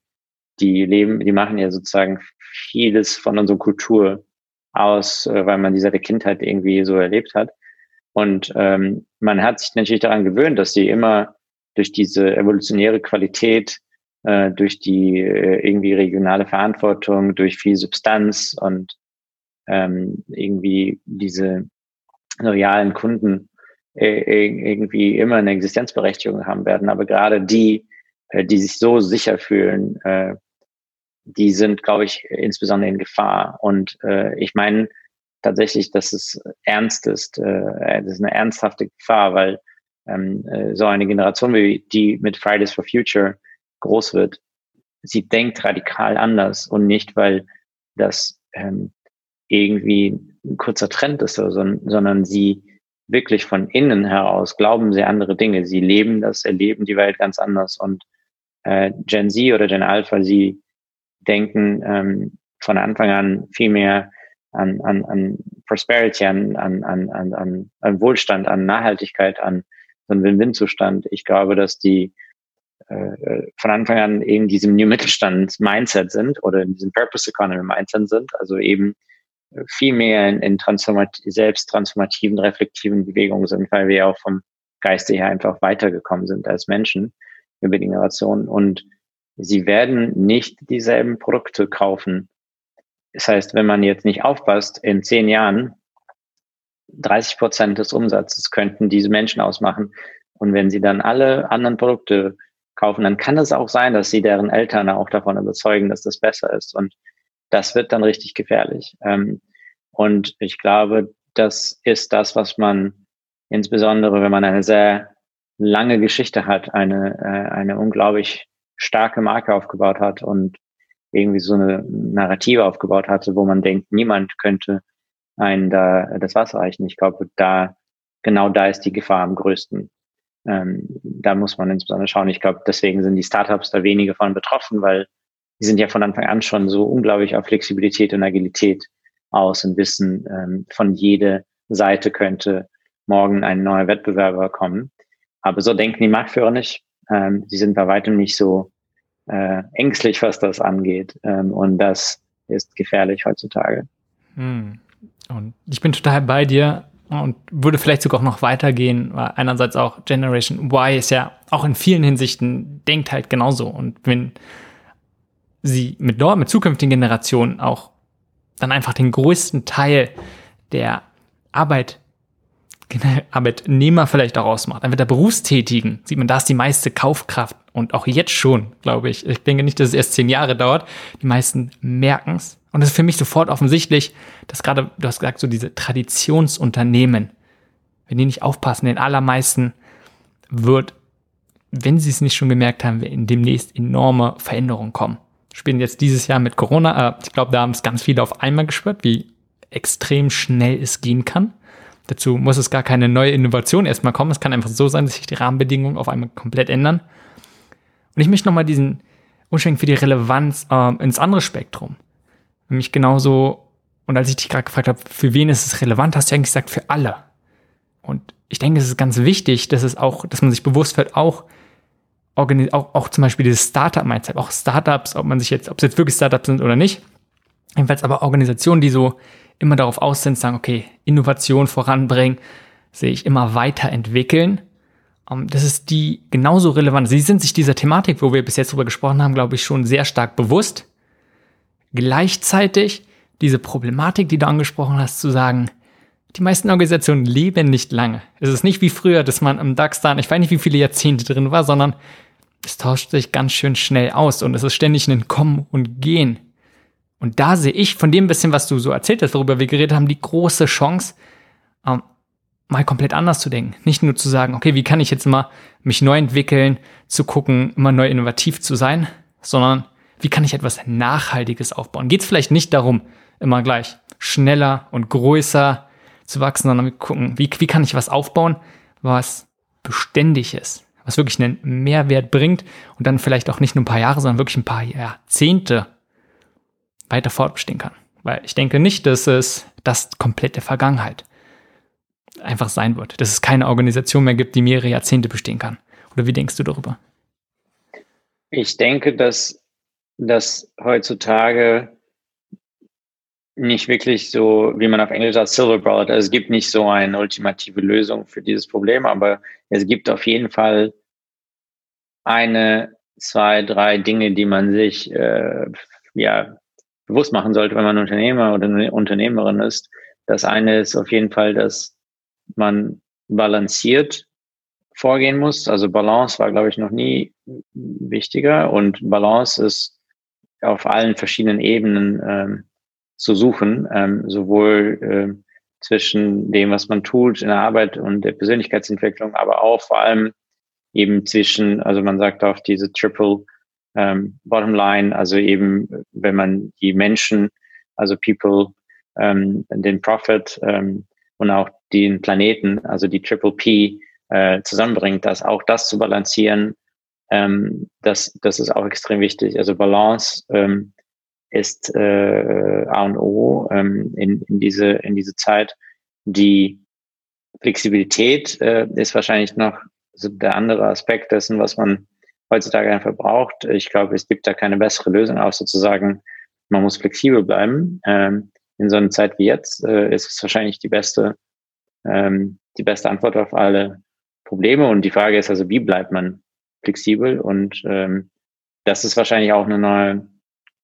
die leben, die machen ja sozusagen vieles von unserer Kultur aus, äh, weil man die seit der Kindheit irgendwie so erlebt hat. Und ähm, man hat sich natürlich daran gewöhnt, dass sie immer durch diese evolutionäre Qualität, äh, durch die äh, irgendwie regionale Verantwortung, durch viel Substanz und ähm, irgendwie diese loyalen Kunden äh, irgendwie immer eine Existenzberechtigung haben werden. Aber gerade die, äh, die sich so sicher fühlen, äh, die sind, glaube ich, insbesondere in Gefahr. Und äh, ich meine tatsächlich, dass es ernst ist. Äh, das ist eine ernsthafte Gefahr, weil ähm, äh, so eine Generation wie die mit Fridays for Future groß wird, sie denkt radikal anders und nicht, weil das ähm, irgendwie ein kurzer Trend ist, oder so, sondern sie wirklich von innen heraus glauben sie andere Dinge. Sie leben das, erleben die Welt ganz anders. Und äh, Gen Z oder Gen Alpha, sie denken ähm, von Anfang an viel mehr an, an, an Prosperity, an, an, an, an, an Wohlstand, an Nachhaltigkeit, an so einen Win-Win-Zustand. Ich glaube, dass die äh, von Anfang an eben diesem New Mittelstand-Mindset sind oder in diesem Purpose Economy-Mindset sind, also eben viel mehr in, in transformat selbst transformativen, reflektiven Bewegungen sind, weil wir auch vom Geiste her einfach weitergekommen sind als Menschen über die Generation. Und sie werden nicht dieselben Produkte kaufen. Das heißt, wenn man jetzt nicht aufpasst, in zehn Jahren 30 Prozent des Umsatzes könnten diese Menschen ausmachen. Und wenn sie dann alle anderen Produkte kaufen, dann kann es auch sein, dass sie deren Eltern auch davon überzeugen, dass das besser ist. Und das wird dann richtig gefährlich. Ähm, und ich glaube, das ist das, was man insbesondere, wenn man eine sehr lange Geschichte hat, eine, äh, eine unglaublich starke Marke aufgebaut hat und irgendwie so eine Narrative aufgebaut hatte, wo man denkt, niemand könnte einen da das Wasser reichen. Ich glaube, da genau da ist die Gefahr am größten. Ähm, da muss man insbesondere schauen. Ich glaube, deswegen sind die Startups da weniger von betroffen, weil die sind ja von Anfang an schon so unglaublich auf Flexibilität und Agilität aus und wissen, ähm, von jeder Seite könnte morgen ein neuer Wettbewerber kommen. Aber so denken die Marktführer nicht. Ähm, sie sind bei weitem nicht so äh, ängstlich, was das angeht. Ähm, und das ist gefährlich heutzutage. Hm. Und ich bin total bei dir und würde vielleicht sogar auch noch weitergehen, weil einerseits auch Generation Y ist ja auch in vielen Hinsichten denkt halt genauso. Und wenn sie mit dort, mit zukünftigen Generationen auch dann einfach den größten Teil der Arbeit Arbeitnehmer vielleicht auch ausmacht. Einfach der Berufstätigen sieht man, da ist die meiste Kaufkraft und auch jetzt schon, glaube ich. Ich denke nicht, dass es erst zehn Jahre dauert. Die meisten merken es. Und es ist für mich sofort offensichtlich, dass gerade, du hast gesagt, so diese Traditionsunternehmen, wenn die nicht aufpassen, den allermeisten wird, wenn sie es nicht schon gemerkt haben, demnächst enorme Veränderungen kommen. Spielen jetzt dieses Jahr mit Corona, äh, ich glaube, da haben es ganz viele auf einmal gespürt, wie extrem schnell es gehen kann. Dazu muss es gar keine neue Innovation erstmal kommen. Es kann einfach so sein, dass sich die Rahmenbedingungen auf einmal komplett ändern. Und ich möchte nochmal diesen Umschwenk für die Relevanz äh, ins andere Spektrum. Nämlich genauso, und als ich dich gerade gefragt habe, für wen ist es relevant, hast du eigentlich gesagt, für alle. Und ich denke, es ist ganz wichtig, dass es auch, dass man sich bewusst wird, auch, auch, auch zum Beispiel dieses Startup-Mindset, auch Startups, ob man sich jetzt, ob es jetzt wirklich Startups sind oder nicht, jedenfalls aber Organisationen, die so immer darauf aus sind, sagen, okay, Innovation voranbringen, sehe ich immer weiterentwickeln. Um, das ist die genauso relevant. Sie sind sich dieser Thematik, wo wir bis jetzt drüber gesprochen haben, glaube ich, schon sehr stark bewusst. Gleichzeitig diese Problematik, die du angesprochen hast, zu sagen, die meisten Organisationen leben nicht lange. Es ist nicht wie früher, dass man im DAX da, ich weiß nicht, wie viele Jahrzehnte drin war, sondern es tauscht sich ganz schön schnell aus und es ist ständig ein Kommen und Gehen. Und da sehe ich von dem bisschen, was du so erzählt hast, worüber wir geredet haben, die große Chance, ähm, mal komplett anders zu denken. Nicht nur zu sagen, okay, wie kann ich jetzt immer mich neu entwickeln, zu gucken, immer neu innovativ zu sein, sondern wie kann ich etwas Nachhaltiges aufbauen? Geht es vielleicht nicht darum, immer gleich schneller und größer zu wachsen, sondern gucken, wie, wie kann ich was aufbauen, was beständig ist, was wirklich einen Mehrwert bringt und dann vielleicht auch nicht nur ein paar Jahre, sondern wirklich ein paar Jahrzehnte weiter fortbestehen kann. Weil ich denke nicht, dass es das komplette Vergangenheit einfach sein wird. Dass es keine Organisation mehr gibt, die mehrere Jahrzehnte bestehen kann. Oder wie denkst du darüber? Ich denke, dass, dass heutzutage nicht wirklich so, wie man auf Englisch sagt, Silver Bullet. Also es gibt nicht so eine ultimative Lösung für dieses Problem, aber es gibt auf jeden Fall eine, zwei, drei Dinge, die man sich äh, ja bewusst machen sollte, wenn man Unternehmer oder eine Unternehmerin ist. Das eine ist auf jeden Fall, dass man balanciert vorgehen muss. Also Balance war, glaube ich, noch nie wichtiger und Balance ist auf allen verschiedenen Ebenen ähm, zu suchen, ähm, sowohl äh, zwischen dem, was man tut in der Arbeit und der Persönlichkeitsentwicklung, aber auch vor allem eben zwischen, also man sagt auch diese Triple ähm, Bottom Line, also eben, wenn man die Menschen, also People, ähm, den Profit ähm, und auch den Planeten, also die Triple P, äh, zusammenbringt, dass auch das zu balancieren, ähm, das, das ist auch extrem wichtig. Also Balance ähm, ist äh, A und O ähm, in, in, diese, in diese Zeit. Die Flexibilität äh, ist wahrscheinlich noch so der andere Aspekt dessen, was man heutzutage einfach braucht. Ich glaube, es gibt da keine bessere Lösung, außer sozusagen, man muss flexibel bleiben. Ähm, in so einer Zeit wie jetzt äh, ist es wahrscheinlich die beste, ähm, die beste Antwort auf alle Probleme. Und die Frage ist also, wie bleibt man flexibel? Und ähm, das ist wahrscheinlich auch eine neue,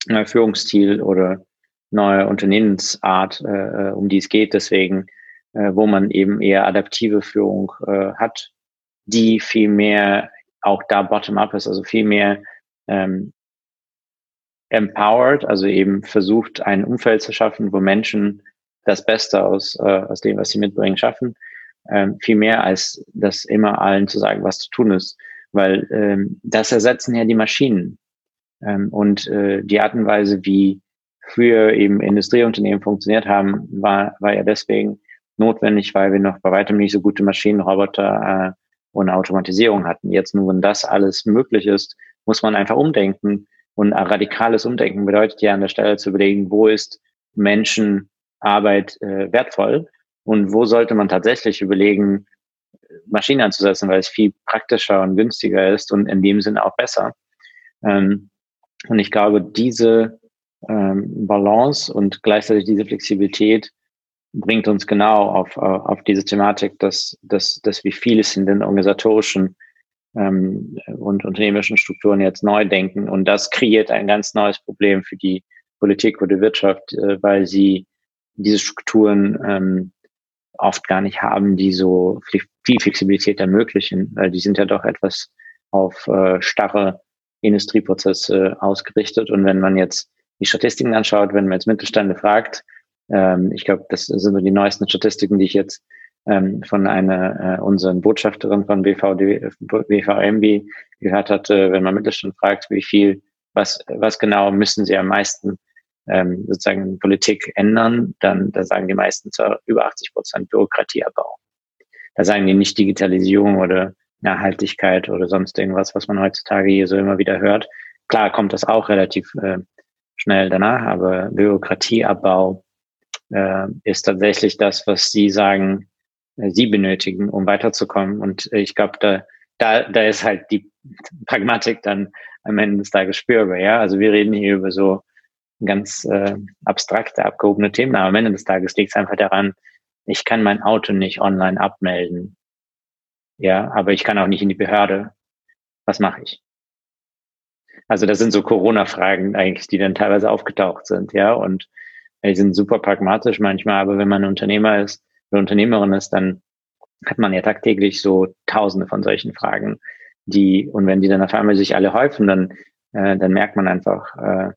neue Führungsstil oder neue Unternehmensart, äh, um die es geht. Deswegen, äh, wo man eben eher adaptive Führung äh, hat, die viel mehr auch da bottom-up ist, also viel mehr ähm, empowered, also eben versucht, ein Umfeld zu schaffen, wo Menschen das Beste aus, äh, aus dem, was sie mitbringen, schaffen. Ähm, viel mehr als das immer allen zu sagen, was zu tun ist. Weil ähm, das ersetzen ja die Maschinen. Ähm, und äh, die Art und Weise, wie früher eben Industrieunternehmen funktioniert haben, war, war ja deswegen notwendig, weil wir noch bei weitem nicht so gute Maschinenroboter äh, und Automatisierung hatten. Jetzt nur, wenn das alles möglich ist, muss man einfach umdenken. Und ein radikales Umdenken bedeutet ja an der Stelle zu überlegen, wo ist Menschenarbeit äh, wertvoll und wo sollte man tatsächlich überlegen, Maschinen anzusetzen, weil es viel praktischer und günstiger ist und in dem Sinne auch besser. Ähm, und ich glaube, diese ähm, Balance und gleichzeitig diese Flexibilität bringt uns genau auf, auf diese Thematik, dass, dass, dass wir vieles in den organisatorischen ähm, und unternehmerischen Strukturen jetzt neu denken. Und das kreiert ein ganz neues Problem für die Politik oder Wirtschaft, äh, weil sie diese Strukturen ähm, oft gar nicht haben, die so viel Flexibilität ermöglichen, weil die sind ja doch etwas auf äh, starre Industrieprozesse ausgerichtet. Und wenn man jetzt die Statistiken anschaut, wenn man jetzt Mittelstände fragt, ähm, ich glaube, das sind so die neuesten Statistiken, die ich jetzt ähm, von einer äh, unseren Botschafterin von BVD, BVMB gehört hatte, wenn man Mittelstand fragt, wie viel, was, was genau müssen sie am meisten ähm, sozusagen Politik ändern, dann da sagen die meisten zu über 80 Prozent Bürokratieabbau. Da sagen die nicht Digitalisierung oder Nachhaltigkeit oder sonst irgendwas, was man heutzutage hier so immer wieder hört. Klar kommt das auch relativ äh, schnell danach, aber Bürokratieabbau äh, ist tatsächlich das, was Sie sagen, äh, Sie benötigen, um weiterzukommen. Und ich glaube, da, da, da ist halt die Pragmatik dann am Ende des Tages spürbar. Ja, also wir reden hier über so ganz äh, abstrakte, abgehobene Themen, aber am Ende des Tages liegt es einfach daran, ich kann mein Auto nicht online abmelden. Ja, aber ich kann auch nicht in die Behörde. Was mache ich? Also das sind so Corona-Fragen eigentlich, die dann teilweise aufgetaucht sind, ja, und die sind super pragmatisch manchmal, aber wenn man Unternehmer ist, eine Unternehmerin ist, dann hat man ja tagtäglich so tausende von solchen Fragen, die, und wenn die dann auf einmal sich alle häufen, dann, äh, dann merkt man einfach, äh,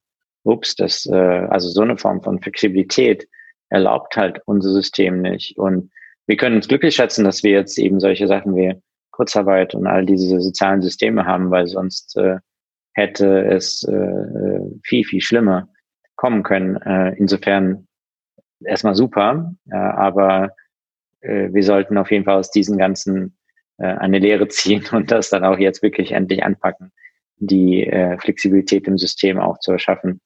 ups, das, äh, also so eine Form von Flexibilität erlaubt halt unser System nicht. Und wir können uns glücklich schätzen, dass wir jetzt eben solche Sachen wie Kurzarbeit und all diese sozialen Systeme haben, weil sonst äh, hätte es äh, viel, viel schlimmer kommen können. Äh, insofern erstmal super, äh, aber äh, wir sollten auf jeden Fall aus diesen ganzen äh, eine Lehre (laughs) ziehen und das dann auch jetzt wirklich endlich anpacken, die äh, Flexibilität im System auch zu erschaffen.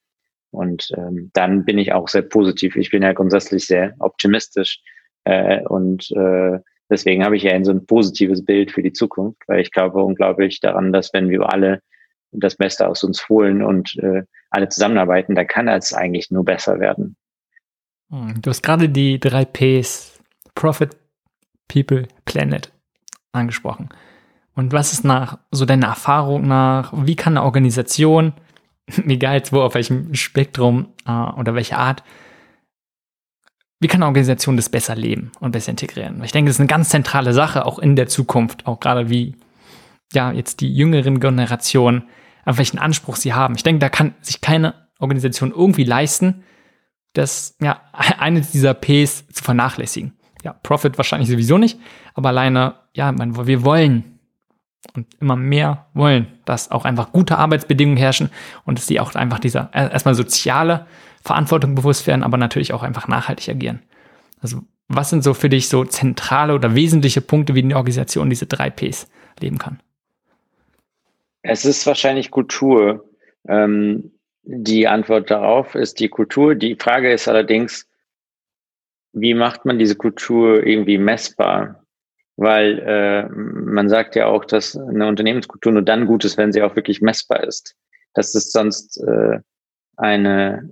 Und ähm, dann bin ich auch sehr positiv. Ich bin ja grundsätzlich sehr optimistisch äh, und äh, deswegen habe ich ja ein so ein positives Bild für die Zukunft, weil ich glaube unglaublich daran, dass wenn wir alle das Beste aus uns holen und äh, alle zusammenarbeiten, dann kann es eigentlich nur besser werden. Hm, du hast gerade die drei Ps, Profit, People, Planet, angesprochen. Und was ist nach so deiner Erfahrung nach, wie kann eine Organisation, (laughs) egal jetzt wo, auf welchem Spektrum äh, oder welche Art, wie kann eine Organisation das besser leben und besser integrieren? Ich denke, das ist eine ganz zentrale Sache, auch in der Zukunft, auch gerade wie ja jetzt die jüngeren Generationen, auf welchen Anspruch sie haben. Ich denke, da kann sich keine Organisation irgendwie leisten, das ja (laughs) eines dieser Ps zu vernachlässigen. Ja, Profit wahrscheinlich sowieso nicht, aber alleine, ja, man, wir wollen und immer mehr wollen, dass auch einfach gute Arbeitsbedingungen herrschen und dass die auch einfach dieser erstmal soziale Verantwortung bewusst werden, aber natürlich auch einfach nachhaltig agieren. Also was sind so für dich so zentrale oder wesentliche Punkte, wie die Organisation diese drei Ps leben kann? Es ist wahrscheinlich Kultur. Ähm, die Antwort darauf ist die Kultur. Die Frage ist allerdings, wie macht man diese Kultur irgendwie messbar? Weil äh, man sagt ja auch, dass eine Unternehmenskultur nur dann gut ist, wenn sie auch wirklich messbar ist. Das ist sonst äh, eine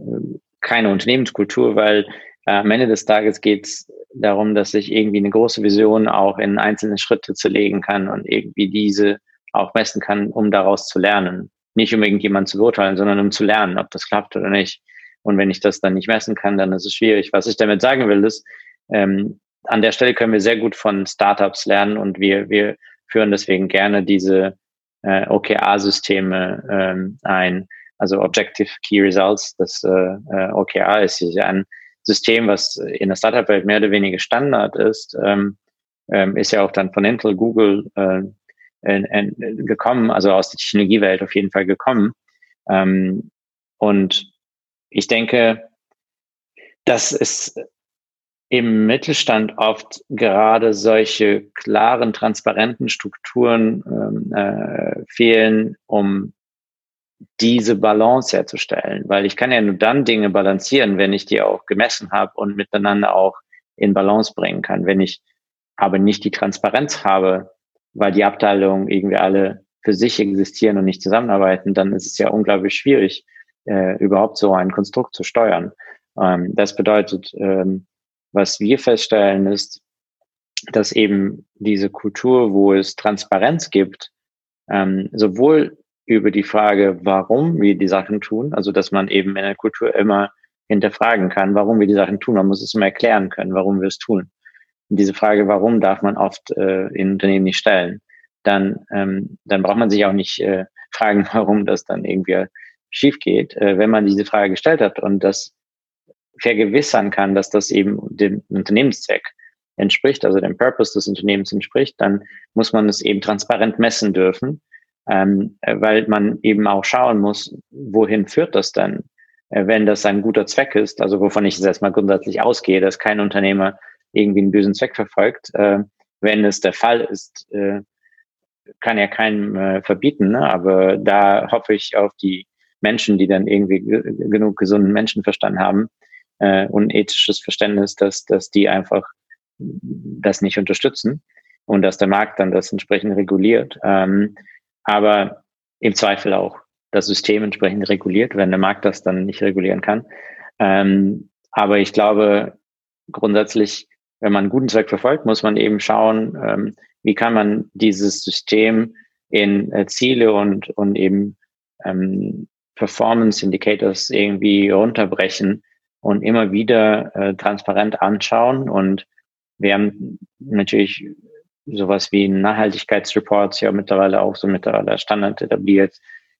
keine Unternehmenskultur, weil äh, am Ende des Tages geht es darum, dass ich irgendwie eine große Vision auch in einzelne Schritte zu legen kann und irgendwie diese auch messen kann, um daraus zu lernen. Nicht um irgendjemand zu beurteilen, sondern um zu lernen, ob das klappt oder nicht. Und wenn ich das dann nicht messen kann, dann ist es schwierig. Was ich damit sagen will, ist, ähm, an der Stelle können wir sehr gut von Startups lernen und wir, wir führen deswegen gerne diese äh, OKR-Systeme ähm, ein, also Objective Key Results. Das äh, äh OKR ist ein System, was in der Startup-Welt mehr oder weniger Standard ist, ähm, ähm, ist ja auch dann von Intel, Google, äh, gekommen, also aus der Technologiewelt auf jeden Fall gekommen. Ähm, und ich denke, dass es im Mittelstand oft gerade solche klaren, transparenten Strukturen ähm, äh, fehlen, um diese Balance herzustellen. Weil ich kann ja nur dann Dinge balancieren, wenn ich die auch gemessen habe und miteinander auch in Balance bringen kann. Wenn ich aber nicht die Transparenz habe, weil die Abteilungen irgendwie alle für sich existieren und nicht zusammenarbeiten, dann ist es ja unglaublich schwierig, äh, überhaupt so ein Konstrukt zu steuern. Ähm, das bedeutet, ähm, was wir feststellen, ist, dass eben diese Kultur, wo es Transparenz gibt, ähm, sowohl über die Frage, warum wir die Sachen tun, also dass man eben in der Kultur immer hinterfragen kann, warum wir die Sachen tun. Man muss es immer erklären können, warum wir es tun. Diese Frage, warum darf man oft äh, in Unternehmen nicht stellen, dann, ähm, dann braucht man sich auch nicht äh, fragen, (laughs) warum das dann irgendwie schief geht. Äh, wenn man diese Frage gestellt hat und das vergewissern kann, dass das eben dem Unternehmenszweck entspricht, also dem Purpose des Unternehmens entspricht, dann muss man es eben transparent messen dürfen, ähm, weil man eben auch schauen muss, wohin führt das denn, äh, wenn das ein guter Zweck ist, also wovon ich jetzt erstmal grundsätzlich ausgehe, dass kein Unternehmer irgendwie einen bösen Zweck verfolgt. Äh, wenn es der Fall ist, äh, kann ja keinem äh, verbieten, ne? aber da hoffe ich auf die Menschen, die dann irgendwie genug gesunden Menschenverstand haben äh, und ethisches Verständnis, dass, dass die einfach das nicht unterstützen und dass der Markt dann das entsprechend reguliert. Ähm, aber im Zweifel auch das System entsprechend reguliert, wenn der Markt das dann nicht regulieren kann. Ähm, aber ich glaube, grundsätzlich, wenn man einen guten Zweck verfolgt, muss man eben schauen, ähm, wie kann man dieses System in äh, Ziele und, und eben ähm, Performance Indicators irgendwie runterbrechen und immer wieder äh, transparent anschauen. Und wir haben natürlich sowas wie Nachhaltigkeitsreports ja mittlerweile auch so mittlerweile Standard etabliert,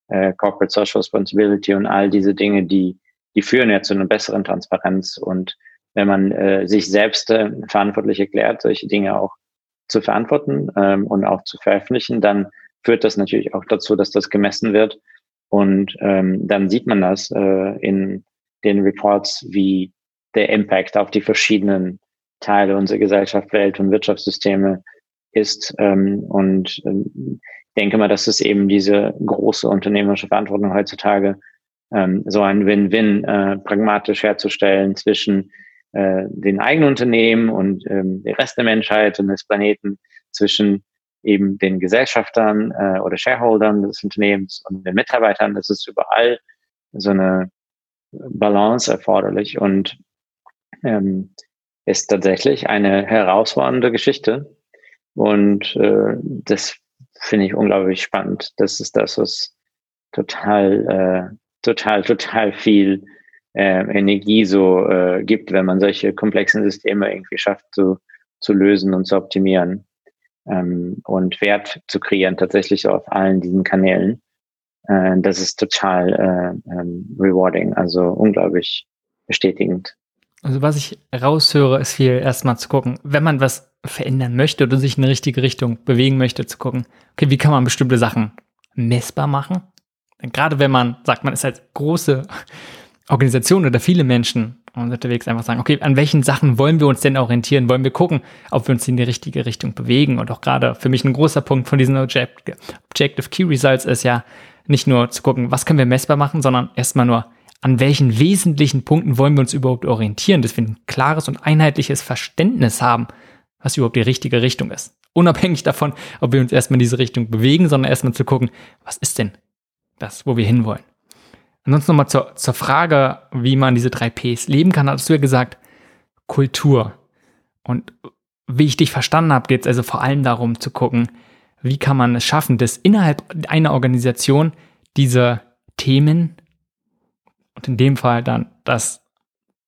äh, Corporate Social Responsibility und all diese Dinge, die, die führen ja zu einer besseren Transparenz. Und wenn man äh, sich selbst äh, verantwortlich erklärt, solche Dinge auch zu verantworten ähm, und auch zu veröffentlichen, dann führt das natürlich auch dazu, dass das gemessen wird. Und ähm, dann sieht man das äh, in den Reports, wie der Impact auf die verschiedenen Teile unserer Gesellschaft, Welt und Wirtschaftssysteme ist. Ähm, und ähm, denke mal, dass es eben diese große unternehmerische Verantwortung heutzutage ähm, so ein Win-Win äh, pragmatisch herzustellen zwischen äh, den eigenen Unternehmen und ähm, der Rest der Menschheit und des Planeten, zwischen eben den Gesellschaftern äh, oder Shareholdern des Unternehmens und den Mitarbeitern. Das ist überall so eine Balance erforderlich und ähm, ist tatsächlich eine herausfordernde Geschichte. Und äh, das finde ich unglaublich spannend. Das ist das, was total, äh, total, total viel äh, Energie so äh, gibt, wenn man solche komplexen Systeme irgendwie schafft zu, zu lösen und zu optimieren ähm, und Wert zu kreieren, tatsächlich auf allen diesen Kanälen. Äh, das ist total äh, ähm, rewarding, also unglaublich bestätigend. Also was ich raushöre, ist viel erstmal zu gucken, wenn man was verändern möchte oder sich in eine richtige Richtung bewegen möchte, zu gucken, okay, wie kann man bestimmte Sachen messbar machen? Gerade wenn man sagt, man ist als große Organisation oder viele Menschen unterwegs einfach sagen, okay, an welchen Sachen wollen wir uns denn orientieren? Wollen wir gucken, ob wir uns in die richtige Richtung bewegen? Und auch gerade für mich ein großer Punkt von diesen Objective Key Results ist ja nicht nur zu gucken, was können wir messbar machen, sondern erstmal nur, an welchen wesentlichen Punkten wollen wir uns überhaupt orientieren, dass wir ein klares und einheitliches Verständnis haben, was überhaupt die richtige Richtung ist. Unabhängig davon, ob wir uns erstmal in diese Richtung bewegen, sondern erstmal zu gucken, was ist denn das, wo wir hinwollen. Ansonsten nochmal zur, zur Frage, wie man diese drei Ps leben kann, hast du ja gesagt, Kultur. Und wie ich dich verstanden habe, geht es also vor allem darum zu gucken, wie kann man es schaffen, dass innerhalb einer Organisation diese Themen und in dem Fall dann, dass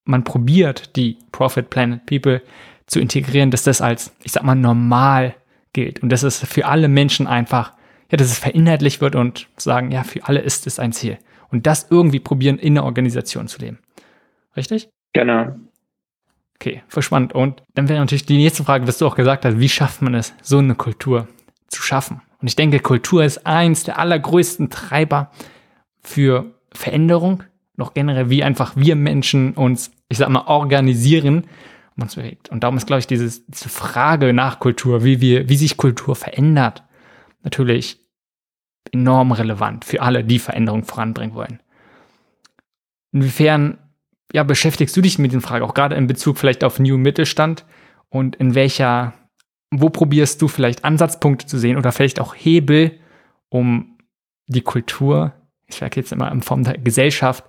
man probiert, die Profit Planet People zu integrieren, dass das als, ich sag mal, normal gilt und dass es für alle Menschen einfach, ja, dass es verinhaltlich wird und sagen, ja, für alle ist es ein Ziel. Und das irgendwie probieren, in der Organisation zu leben. Richtig? Genau. Okay, voll Und dann wäre natürlich die nächste Frage, was du auch gesagt hast, wie schafft man es, so eine Kultur zu schaffen? Und ich denke, Kultur ist eins der allergrößten Treiber für Veränderung noch generell, wie einfach wir Menschen uns, ich sag mal, organisieren und uns bewegt. Und darum ist, glaube ich, dieses, diese Frage nach Kultur, wie wir, wie sich Kultur verändert, natürlich enorm relevant für alle, die Veränderung voranbringen wollen. Inwiefern ja, beschäftigst du dich mit den Fragen, auch gerade in Bezug vielleicht auf New Mittelstand und in welcher, wo probierst du vielleicht Ansatzpunkte zu sehen oder vielleicht auch Hebel, um die Kultur, ich sage jetzt immer in Form der Gesellschaft,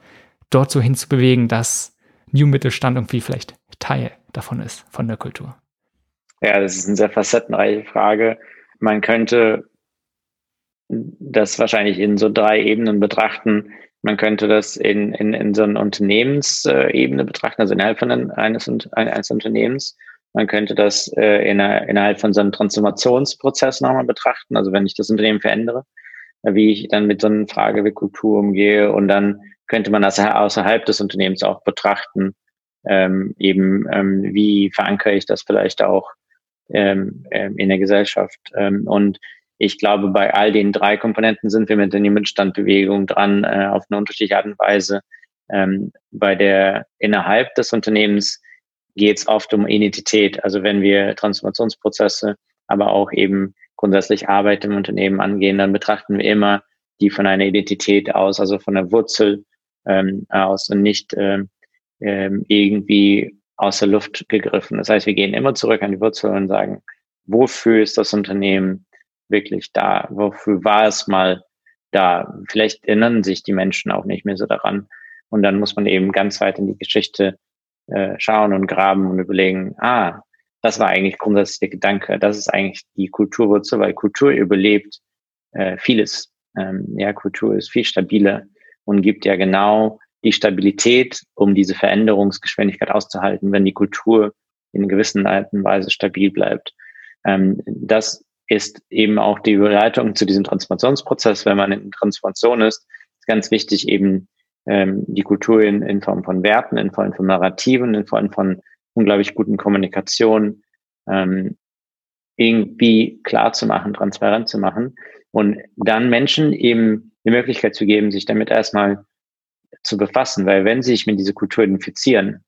dort so hinzubewegen, dass New Mittelstand irgendwie vielleicht Teil davon ist, von der Kultur? Ja, das ist eine sehr facettenreiche Frage. Man könnte das wahrscheinlich in so drei Ebenen betrachten. Man könnte das in, in, in so einer Unternehmensebene betrachten, also innerhalb von eines, eines Unternehmens. Man könnte das äh, in, innerhalb von so einem Transformationsprozess nochmal betrachten. Also wenn ich das Unternehmen verändere, äh, wie ich dann mit so einer Frage wie Kultur umgehe und dann könnte man das außerhalb des Unternehmens auch betrachten. Ähm, eben, ähm, wie verankere ich das vielleicht auch ähm, ähm in der Gesellschaft? Ähm, und ich glaube, bei all den drei Komponenten sind wir mit der Mittelstandbewegung dran, äh, auf eine unterschiedliche Art und Weise. Ähm, bei der innerhalb des Unternehmens geht es oft um Identität. Also wenn wir Transformationsprozesse, aber auch eben grundsätzlich Arbeit im Unternehmen angehen, dann betrachten wir immer die von einer Identität aus, also von der Wurzel ähm, aus und nicht ähm, ähm, irgendwie aus der Luft gegriffen. Das heißt, wir gehen immer zurück an die Wurzel und sagen, wofür ist das Unternehmen wirklich da? Wofür war es mal da? Vielleicht erinnern sich die Menschen auch nicht mehr so daran. Und dann muss man eben ganz weit in die Geschichte äh, schauen und graben und überlegen, ah, das war eigentlich grundsätzlich der Gedanke. Das ist eigentlich die Kulturwurzel, weil Kultur überlebt äh, vieles. Ähm, ja, Kultur ist viel stabiler und gibt ja genau die Stabilität, um diese Veränderungsgeschwindigkeit auszuhalten, wenn die Kultur in gewissen Art und Weise stabil bleibt. Ähm, das ist eben auch die Überleitung zu diesem Transformationsprozess. Wenn man in Transformation ist, ist ganz wichtig, eben ähm, die Kultur in, in Form von Werten, in Form von Narrativen, in Form von unglaublich guten Kommunikation ähm, irgendwie klar zu machen, transparent zu machen und dann Menschen eben die Möglichkeit zu geben, sich damit erstmal zu befassen, weil wenn sie sich mit dieser Kultur identifizieren,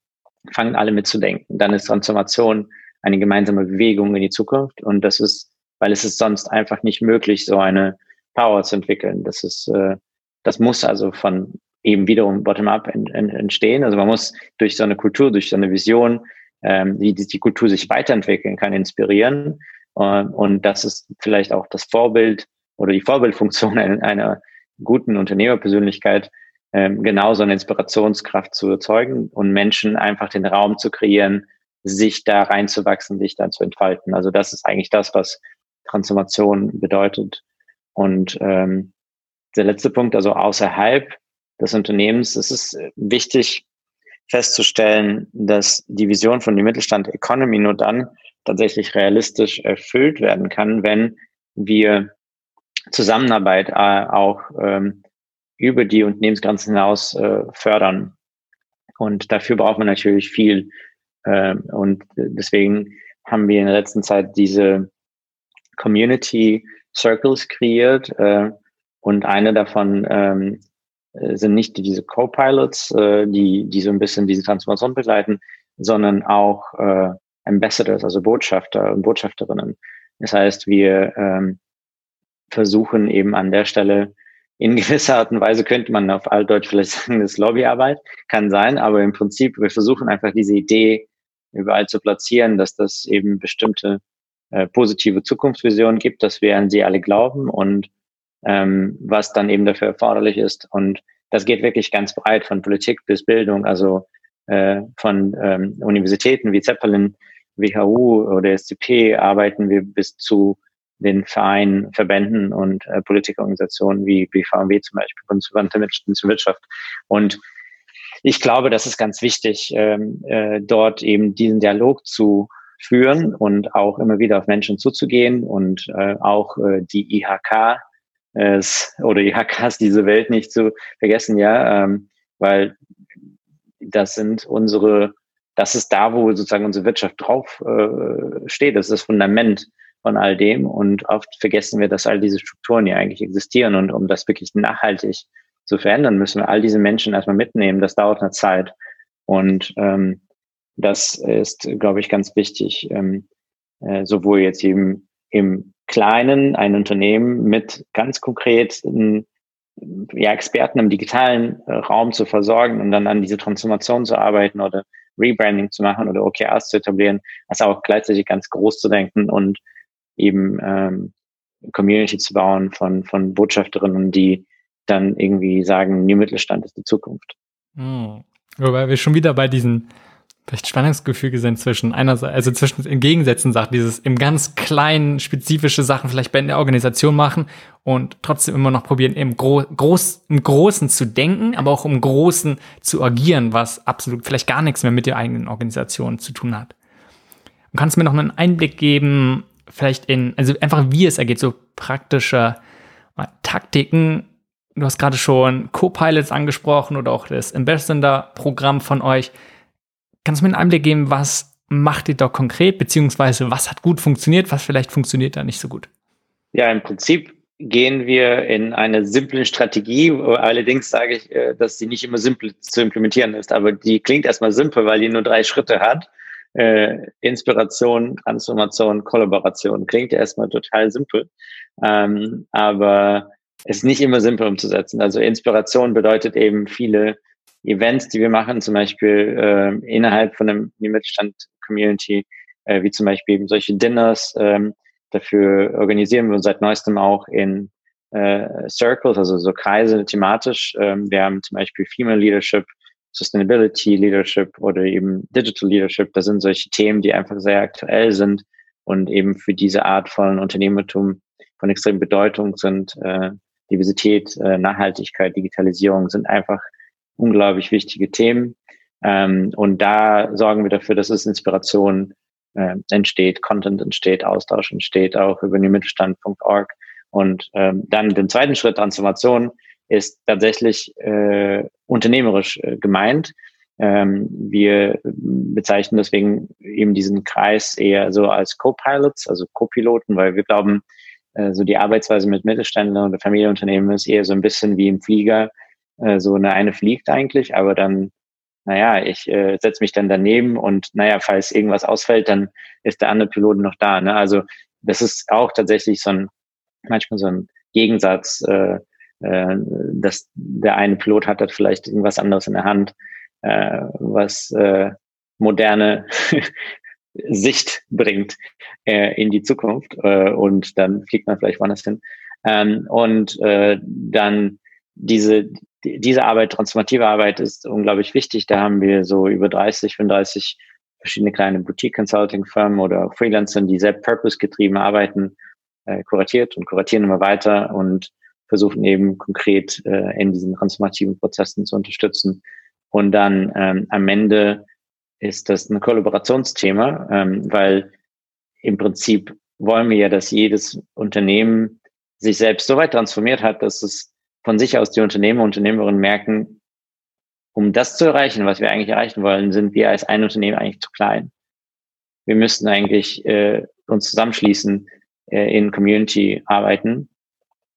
fangen alle mitzudenken. Dann ist Transformation eine gemeinsame Bewegung in die Zukunft und das ist, weil es ist sonst einfach nicht möglich, so eine Power zu entwickeln. Das ist, äh, das muss also von eben wiederum bottom-up entstehen. Also man muss durch so eine Kultur, durch so eine Vision, ähm, wie die Kultur sich weiterentwickeln kann, inspirieren. Ähm, und das ist vielleicht auch das Vorbild oder die Vorbildfunktion (laughs) einer, guten Unternehmerpersönlichkeit, ähm, genau so eine Inspirationskraft zu erzeugen und Menschen einfach den Raum zu kreieren, sich da reinzuwachsen, sich da zu entfalten. Also das ist eigentlich das, was Transformation bedeutet. Und ähm, der letzte Punkt, also außerhalb des Unternehmens. Es ist wichtig festzustellen, dass die Vision von dem Mittelstand Economy nur dann tatsächlich realistisch erfüllt werden kann, wenn wir Zusammenarbeit äh, auch ähm, über die Unternehmensgrenzen hinaus äh, fördern. Und dafür braucht man natürlich viel. Äh, und deswegen haben wir in der letzten Zeit diese Community Circles kreiert. Äh, und eine davon ähm, äh, sind nicht diese Co-Pilots, äh, die, die so ein bisschen diese Transformation begleiten, sondern auch äh, Ambassadors, also Botschafter und Botschafterinnen. Das heißt, wir ähm, versuchen eben an der Stelle in gewisser Art und Weise könnte man auf Altdeutsch vielleicht sagen, das Lobbyarbeit kann sein, aber im Prinzip, wir versuchen einfach diese Idee überall zu platzieren, dass das eben bestimmte äh, positive Zukunftsvisionen gibt, dass wir an sie alle glauben und ähm, was dann eben dafür erforderlich ist. Und das geht wirklich ganz breit von Politik bis Bildung, also äh, von ähm, Universitäten wie Zeppelin, WHU oder SCP arbeiten wir bis zu den Vereinen, Verbänden und äh, Politikorganisationen wie BVMW zum Beispiel, Bundesverband der Wirtschaft. Und ich glaube, das ist ganz wichtig, ähm, äh, dort eben diesen Dialog zu führen und auch immer wieder auf Menschen zuzugehen und äh, auch äh, die IHK es, oder die HKs diese Welt nicht zu vergessen, ja, ähm, weil das sind unsere, das ist da, wo sozusagen unsere Wirtschaft drauf äh, steht. Das ist das Fundament von all dem. Und oft vergessen wir, dass all diese Strukturen ja eigentlich existieren. Und um das wirklich nachhaltig zu verändern, müssen wir all diese Menschen erstmal mitnehmen. Das dauert eine Zeit. Und ähm, das ist, glaube ich, ganz wichtig, ähm, äh, sowohl jetzt eben im Kleinen ein Unternehmen mit ganz konkreten ja, Experten im digitalen äh, Raum zu versorgen und dann an diese Transformation zu arbeiten oder Rebranding zu machen oder OKRs zu etablieren, als auch gleichzeitig ganz groß zu denken und eben ähm, Community zu bauen von, von Botschafterinnen, die dann irgendwie sagen, New Mittelstand ist die Zukunft. Hm. Wobei wir schon wieder bei diesen vielleicht Spannungsgefüge sind zwischen einerseits, also zwischen in Gegensätzen sagt, dieses im ganz kleinen spezifische Sachen vielleicht bei der Organisation machen und trotzdem immer noch probieren, im, Gro groß, im Großen zu denken, aber auch im Großen zu agieren, was absolut vielleicht gar nichts mehr mit der eigenen Organisation zu tun hat. Und kannst mir noch einen Einblick geben, vielleicht in, also einfach wie es ergeht, so praktische äh, Taktiken. Du hast gerade schon Co-Pilots angesprochen oder auch das Ambassador-Programm von euch. Kannst du mir einen Einblick geben, was macht ihr da konkret, beziehungsweise was hat gut funktioniert, was vielleicht funktioniert da nicht so gut? Ja, im Prinzip gehen wir in eine simple Strategie. Allerdings sage ich, äh, dass sie nicht immer simpel zu implementieren ist, aber die klingt erstmal simpel, weil die nur drei Schritte hat. Äh, Inspiration, Transformation, Kollaboration. Klingt erstmal total simpel, ähm, aber ist nicht immer simpel umzusetzen. Also Inspiration bedeutet eben viele Events, die wir machen, zum Beispiel äh, innerhalb von einem Mittelstand-Community, äh, wie zum Beispiel eben solche Dinners. Ähm, dafür organisieren wir seit neuestem auch in äh, Circles, also so Kreise thematisch. Ähm, wir haben zum Beispiel Female Leadership, Sustainability Leadership oder eben Digital Leadership. Das sind solche Themen, die einfach sehr aktuell sind und eben für diese Art von Unternehmertum von extremer Bedeutung sind. Äh, Diversität, äh, Nachhaltigkeit, Digitalisierung sind einfach unglaublich wichtige Themen. Ähm, und da sorgen wir dafür, dass es Inspiration äh, entsteht, Content entsteht, Austausch entsteht, auch über mittelstand.org. Und ähm, dann den zweiten Schritt Transformation ist tatsächlich äh, unternehmerisch äh, gemeint. Ähm, wir bezeichnen deswegen eben diesen Kreis eher so als Co-Pilots, also Co-Piloten, weil wir glauben, äh, so die Arbeitsweise mit Mittelständlern oder Familienunternehmen ist eher so ein bisschen wie im Flieger. Äh, so eine eine fliegt eigentlich, aber dann, naja, ich äh, setze mich dann daneben und naja, falls irgendwas ausfällt, dann ist der andere Pilot noch da. Ne? Also das ist auch tatsächlich so ein, manchmal so ein Gegensatz, äh, äh, dass der eine Pilot hat hat vielleicht irgendwas anderes in der Hand, äh, was äh, moderne (laughs) Sicht bringt äh, in die Zukunft äh, und dann fliegt man vielleicht woanders hin. Ähm, und äh, dann diese, diese Arbeit, transformative Arbeit ist unglaublich wichtig. Da haben wir so über 30, 35 verschiedene kleine Boutique-Consulting-Firmen oder Freelancer, die sehr purpose-getrieben arbeiten, äh, kuratiert und kuratieren immer weiter und versuchen eben konkret äh, in diesen transformativen Prozessen zu unterstützen. Und dann ähm, am Ende ist das ein Kollaborationsthema, ähm, weil im Prinzip wollen wir ja, dass jedes Unternehmen sich selbst so weit transformiert hat, dass es von sich aus die Unternehmer und Unternehmerinnen merken, um das zu erreichen, was wir eigentlich erreichen wollen, sind wir als ein Unternehmen eigentlich zu klein. Wir müssten eigentlich äh, uns zusammenschließen, äh, in Community arbeiten.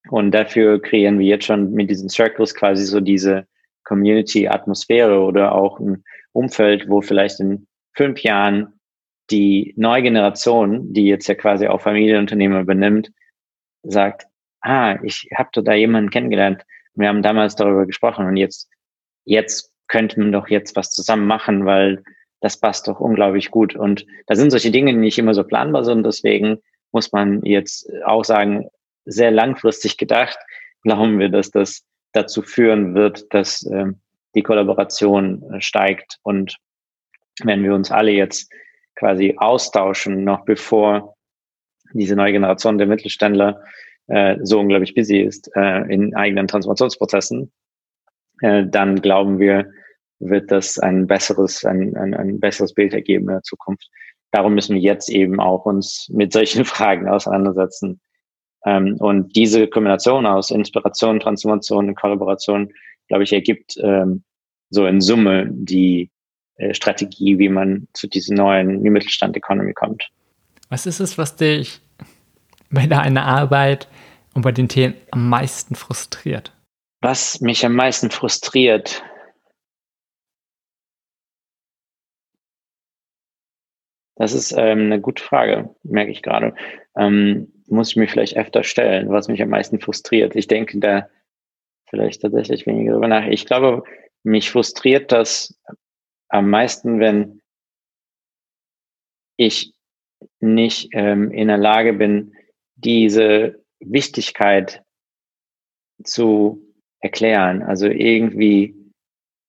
Und dafür kreieren wir jetzt schon mit diesen Circles quasi so diese Community-Atmosphäre oder auch ein Umfeld, wo vielleicht in fünf Jahren die neue Generation, die jetzt ja quasi auch Familienunternehmer übernimmt, sagt, ah, ich habe da jemanden kennengelernt. Wir haben damals darüber gesprochen und jetzt, jetzt könnte man doch jetzt was zusammen machen, weil das passt doch unglaublich gut. Und da sind solche Dinge, nicht immer so planbar sind. Deswegen muss man jetzt auch sagen, sehr langfristig gedacht, (laughs) glauben wir, dass das dazu führen wird, dass äh, die Kollaboration äh, steigt. Und wenn wir uns alle jetzt quasi austauschen, noch bevor diese neue Generation der Mittelständler äh, so unglaublich busy ist äh, in eigenen Transformationsprozessen, äh, dann glauben wir, wird das ein besseres, ein, ein, ein besseres Bild ergeben in der Zukunft. Darum müssen wir jetzt eben auch uns mit solchen (laughs) Fragen auseinandersetzen. Ähm, und diese Kombination aus Inspiration, Transformation und Kollaboration, glaube ich, ergibt ähm, so in Summe die äh, Strategie, wie man zu dieser neuen Mittelstand-Economy kommt. Was ist es, was dich bei deiner Arbeit und bei den Themen am meisten frustriert? Was mich am meisten frustriert, Das ist ähm, eine gute Frage, merke ich gerade. Ähm, muss ich mir vielleicht öfter stellen, was mich am meisten frustriert. Ich denke da vielleicht tatsächlich weniger darüber nach. Ich glaube, mich frustriert das am meisten, wenn ich nicht ähm, in der Lage bin, diese Wichtigkeit zu erklären. Also irgendwie,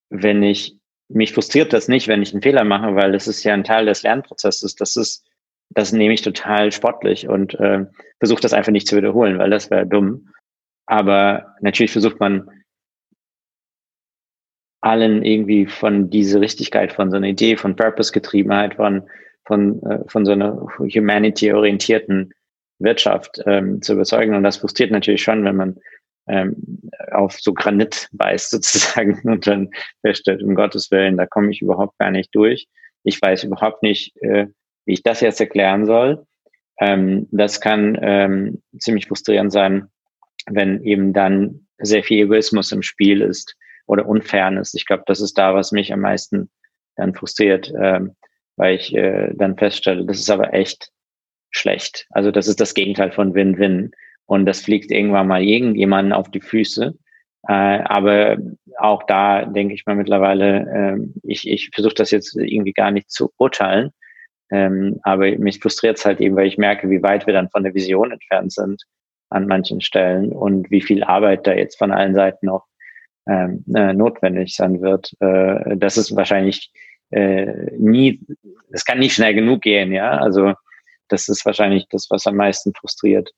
wenn ich mich frustriert das nicht, wenn ich einen Fehler mache, weil das ist ja ein Teil des Lernprozesses. Das ist, das nehme ich total sportlich und äh, versuche das einfach nicht zu wiederholen, weil das wäre dumm. Aber natürlich versucht man allen irgendwie von dieser Richtigkeit, von so einer Idee, von Purpose-Getriebenheit, von von, äh, von so einer humanity-orientierten Wirtschaft ähm, zu überzeugen. Und das frustriert natürlich schon, wenn man ähm, auf so Granit beißt (laughs) sozusagen und dann feststellt, um Gottes Willen, da komme ich überhaupt gar nicht durch. Ich weiß überhaupt nicht, äh, wie ich das jetzt erklären soll. Ähm, das kann ähm, ziemlich frustrierend sein, wenn eben dann sehr viel Egoismus im Spiel ist oder Unfairness. Ich glaube, das ist da, was mich am meisten dann frustriert, ähm, weil ich äh, dann feststelle, das ist aber echt schlecht. Also das ist das Gegenteil von Win-Win. Und das fliegt irgendwann mal irgendjemanden auf die Füße. Äh, aber auch da denke ich mal mittlerweile, äh, ich, ich versuche das jetzt irgendwie gar nicht zu urteilen. Ähm, aber mich frustriert es halt eben, weil ich merke, wie weit wir dann von der Vision entfernt sind an manchen Stellen und wie viel Arbeit da jetzt von allen Seiten noch ähm, äh, notwendig sein wird. Äh, das ist wahrscheinlich äh, nie, das kann nicht schnell genug gehen, ja. Also das ist wahrscheinlich das, was am meisten frustriert,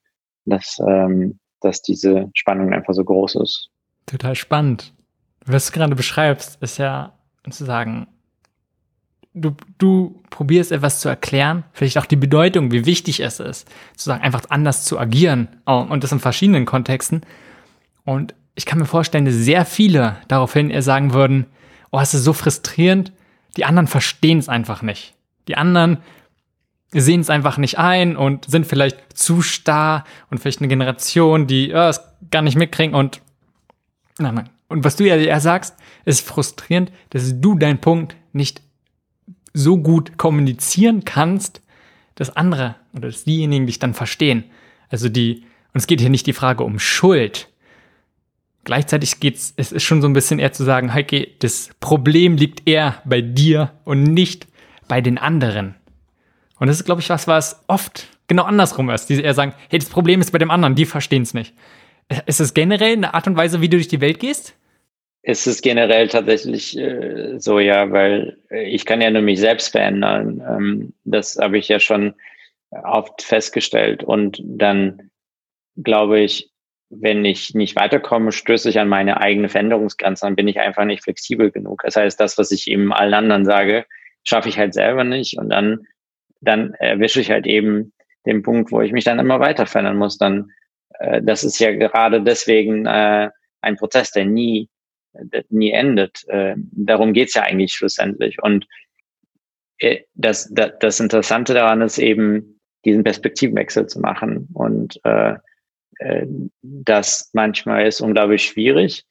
dass, ähm, dass diese Spannung einfach so groß ist. Total spannend. Was du gerade beschreibst, ist ja zu sagen, du, du probierst etwas zu erklären, vielleicht auch die Bedeutung, wie wichtig es ist, zu sagen, einfach anders zu agieren und das in verschiedenen Kontexten. Und ich kann mir vorstellen, dass sehr viele daraufhin eher sagen würden, oh, es ist so frustrierend, die anderen verstehen es einfach nicht. Die anderen sehen es einfach nicht ein und sind vielleicht zu starr und vielleicht eine Generation, die ja, es gar nicht mitkriegen und nein, nein. Und was du ja eher sagst, ist frustrierend, dass du deinen Punkt nicht so gut kommunizieren kannst, dass andere oder dass diejenigen dich dann verstehen. Also die, und es geht hier nicht die Frage um Schuld, Gleichzeitig geht's, es ist schon so ein bisschen eher zu sagen, Heike, das Problem liegt eher bei dir und nicht bei den anderen. Und das ist, glaube ich, was, was oft genau andersrum ist. Die eher sagen, hey, das Problem ist bei dem anderen, die verstehen es nicht. Ist es generell eine Art und Weise, wie du durch die Welt gehst? Es ist generell tatsächlich äh, so, ja, weil ich kann ja nur mich selbst verändern. Ähm, das habe ich ja schon oft festgestellt. Und dann glaube ich, wenn ich nicht weiterkomme, stöße ich an meine eigene Veränderungsgrenze, dann bin ich einfach nicht flexibel genug. Das heißt, das, was ich eben allen anderen sage, schaffe ich halt selber nicht und dann, dann erwische ich halt eben den Punkt, wo ich mich dann immer weiter verändern muss. Dann, äh, das ist ja gerade deswegen äh, ein Prozess, der nie, der nie endet. Äh, darum geht's ja eigentlich schlussendlich. Und äh, das, das, das Interessante daran ist eben, diesen Perspektivenwechsel zu machen und äh, äh, das manchmal ist unglaublich schwierig.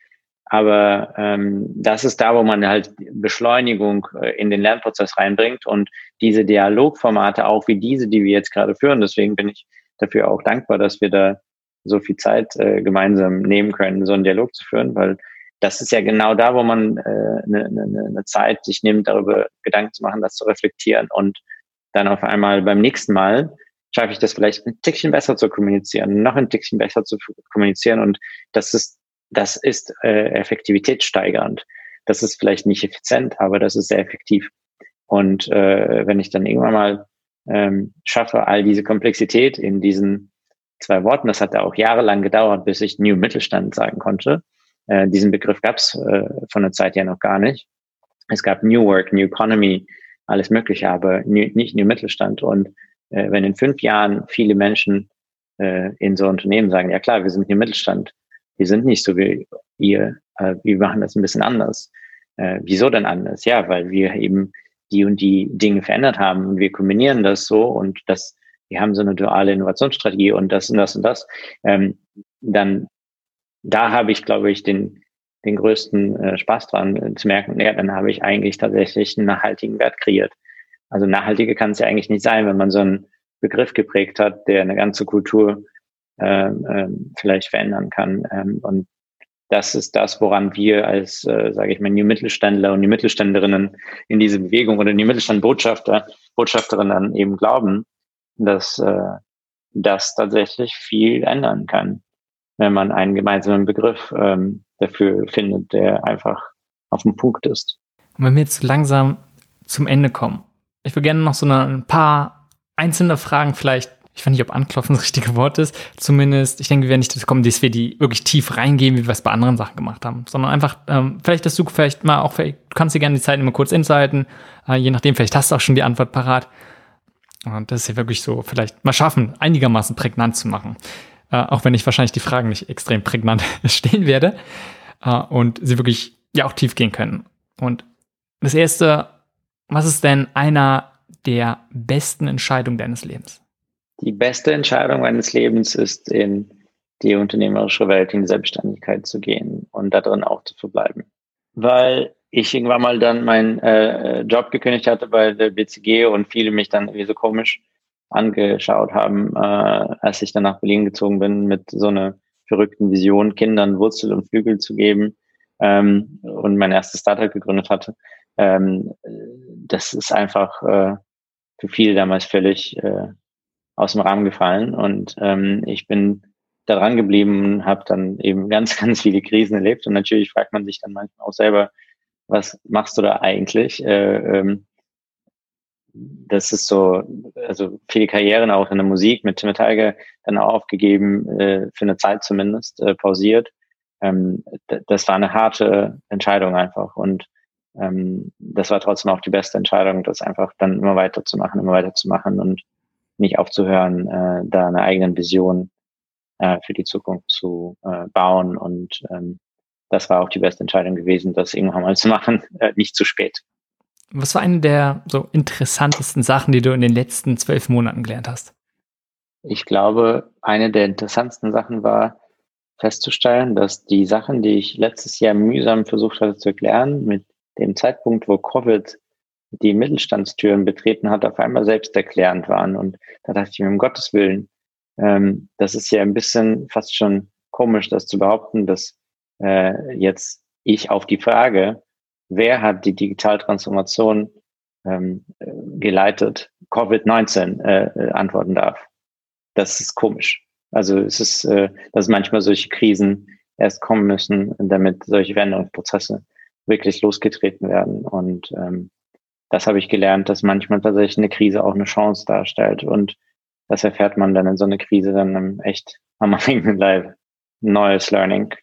Aber ähm, das ist da, wo man halt Beschleunigung äh, in den Lernprozess reinbringt und diese Dialogformate auch wie diese, die wir jetzt gerade führen. Deswegen bin ich dafür auch dankbar, dass wir da so viel Zeit äh, gemeinsam nehmen können, so einen Dialog zu führen, weil das ist ja genau da, wo man eine äh, ne, ne, ne Zeit sich nimmt, darüber Gedanken zu machen, das zu reflektieren und dann auf einmal beim nächsten Mal schaffe ich das vielleicht ein Tickchen besser zu kommunizieren, noch ein Tickchen besser zu kommunizieren und das ist, das ist äh, effektivitätssteigernd. Das ist vielleicht nicht effizient, aber das ist sehr effektiv. Und äh, wenn ich dann irgendwann mal ähm, schaffe, all diese Komplexität in diesen zwei Worten, das hat ja auch jahrelang gedauert, bis ich New Mittelstand sagen konnte. Äh, diesen Begriff gab es äh, von der Zeit ja noch gar nicht. Es gab New Work, New Economy, alles Mögliche, aber new, nicht New Mittelstand. Und äh, wenn in fünf Jahren viele Menschen äh, in so Unternehmen sagen, ja klar, wir sind hier Mittelstand, wir sind nicht so wie ihr, äh, wir machen das ein bisschen anders. Äh, wieso denn anders? Ja, weil wir eben die und die Dinge verändert haben und wir kombinieren das so und das, wir haben so eine duale Innovationsstrategie und das und das und das. Ähm, dann, da habe ich, glaube ich, den, den größten äh, Spaß dran äh, zu merken, ja, dann habe ich eigentlich tatsächlich einen nachhaltigen Wert kreiert. Also nachhaltige kann es ja eigentlich nicht sein, wenn man so einen Begriff geprägt hat, der eine ganze Kultur ähm, ähm, vielleicht verändern kann. Ähm, und das ist das, woran wir als, äh, sage ich mal, New Mittelständler und die Mittelständlerinnen in diese Bewegung oder die Mittelstand-Botschafter, Botschafterinnen eben glauben, dass äh, das tatsächlich viel ändern kann, wenn man einen gemeinsamen Begriff ähm, dafür findet, der einfach auf dem Punkt ist. Und wenn wir jetzt langsam zum Ende kommen, ich würde gerne noch so eine, ein paar einzelne Fragen vielleicht, ich weiß nicht, ob anklopfen das richtige Wort ist, zumindest, ich denke, wir werden nicht dazu kommen, dass wir die wirklich tief reingehen, wie wir es bei anderen Sachen gemacht haben, sondern einfach, ähm, vielleicht, dass du vielleicht mal auch, du kannst dir gerne die Zeit immer kurz insighten, äh, je nachdem, vielleicht hast du auch schon die Antwort parat. Und das ist ja wirklich so, vielleicht mal schaffen, einigermaßen prägnant zu machen. Äh, auch wenn ich wahrscheinlich die Fragen nicht extrem prägnant (laughs) stellen werde. Äh, und sie wirklich ja auch tief gehen können. Und das erste, was ist denn einer der besten Entscheidungen deines Lebens? Die beste Entscheidung meines Lebens ist, in die unternehmerische Welt, in die Selbstständigkeit zu gehen und darin auch zu verbleiben. Weil ich irgendwann mal dann meinen äh, Job gekündigt hatte bei der BCG und viele mich dann irgendwie so komisch angeschaut haben, äh, als ich dann nach Berlin gezogen bin mit so einer verrückten Vision, Kindern Wurzel und Flügel zu geben ähm, und mein erstes Startup gegründet hatte. Ähm, das ist einfach äh, für viele damals völlig äh, aus dem Rahmen gefallen und ähm, ich bin daran geblieben und habe dann eben (laughs) ganz, ganz viele Krisen erlebt und natürlich fragt man sich dann manchmal auch selber, was machst du da eigentlich? Äh, ähm, das ist so, also viele Karrieren auch in der Musik mit Tim Tiger dann aufgegeben, äh, für eine Zeit zumindest, äh, pausiert. Ähm, das war eine harte Entscheidung einfach und ähm, das war trotzdem auch die beste Entscheidung, das einfach dann immer weiterzumachen, immer weiterzumachen und nicht aufzuhören, äh, da eine eigene Vision äh, für die Zukunft zu äh, bauen und ähm, das war auch die beste Entscheidung gewesen, das irgendwann mal zu machen, (laughs) äh, nicht zu spät. Was war eine der so interessantesten Sachen, die du in den letzten zwölf Monaten gelernt hast? Ich glaube, eine der interessantesten Sachen war festzustellen, dass die Sachen, die ich letztes Jahr mühsam versucht hatte zu erklären, mit dem Zeitpunkt, wo Covid die Mittelstandstüren betreten hat, auf einmal selbst erklärend waren. Und da dachte ich mir, um Gottes Willen, ähm, das ist ja ein bisschen fast schon komisch, das zu behaupten, dass äh, jetzt ich auf die Frage, wer hat die Digitaltransformation ähm, geleitet, Covid-19 äh, antworten darf. Das ist komisch. Also es ist, äh, dass manchmal solche Krisen erst kommen müssen, damit solche Veränderungsprozesse wirklich losgetreten werden. Und ähm, das habe ich gelernt, dass manchmal tatsächlich eine Krise auch eine Chance darstellt. Und das erfährt man dann in so einer Krise dann echt am (laughs) eigenen Leib. Neues Learning.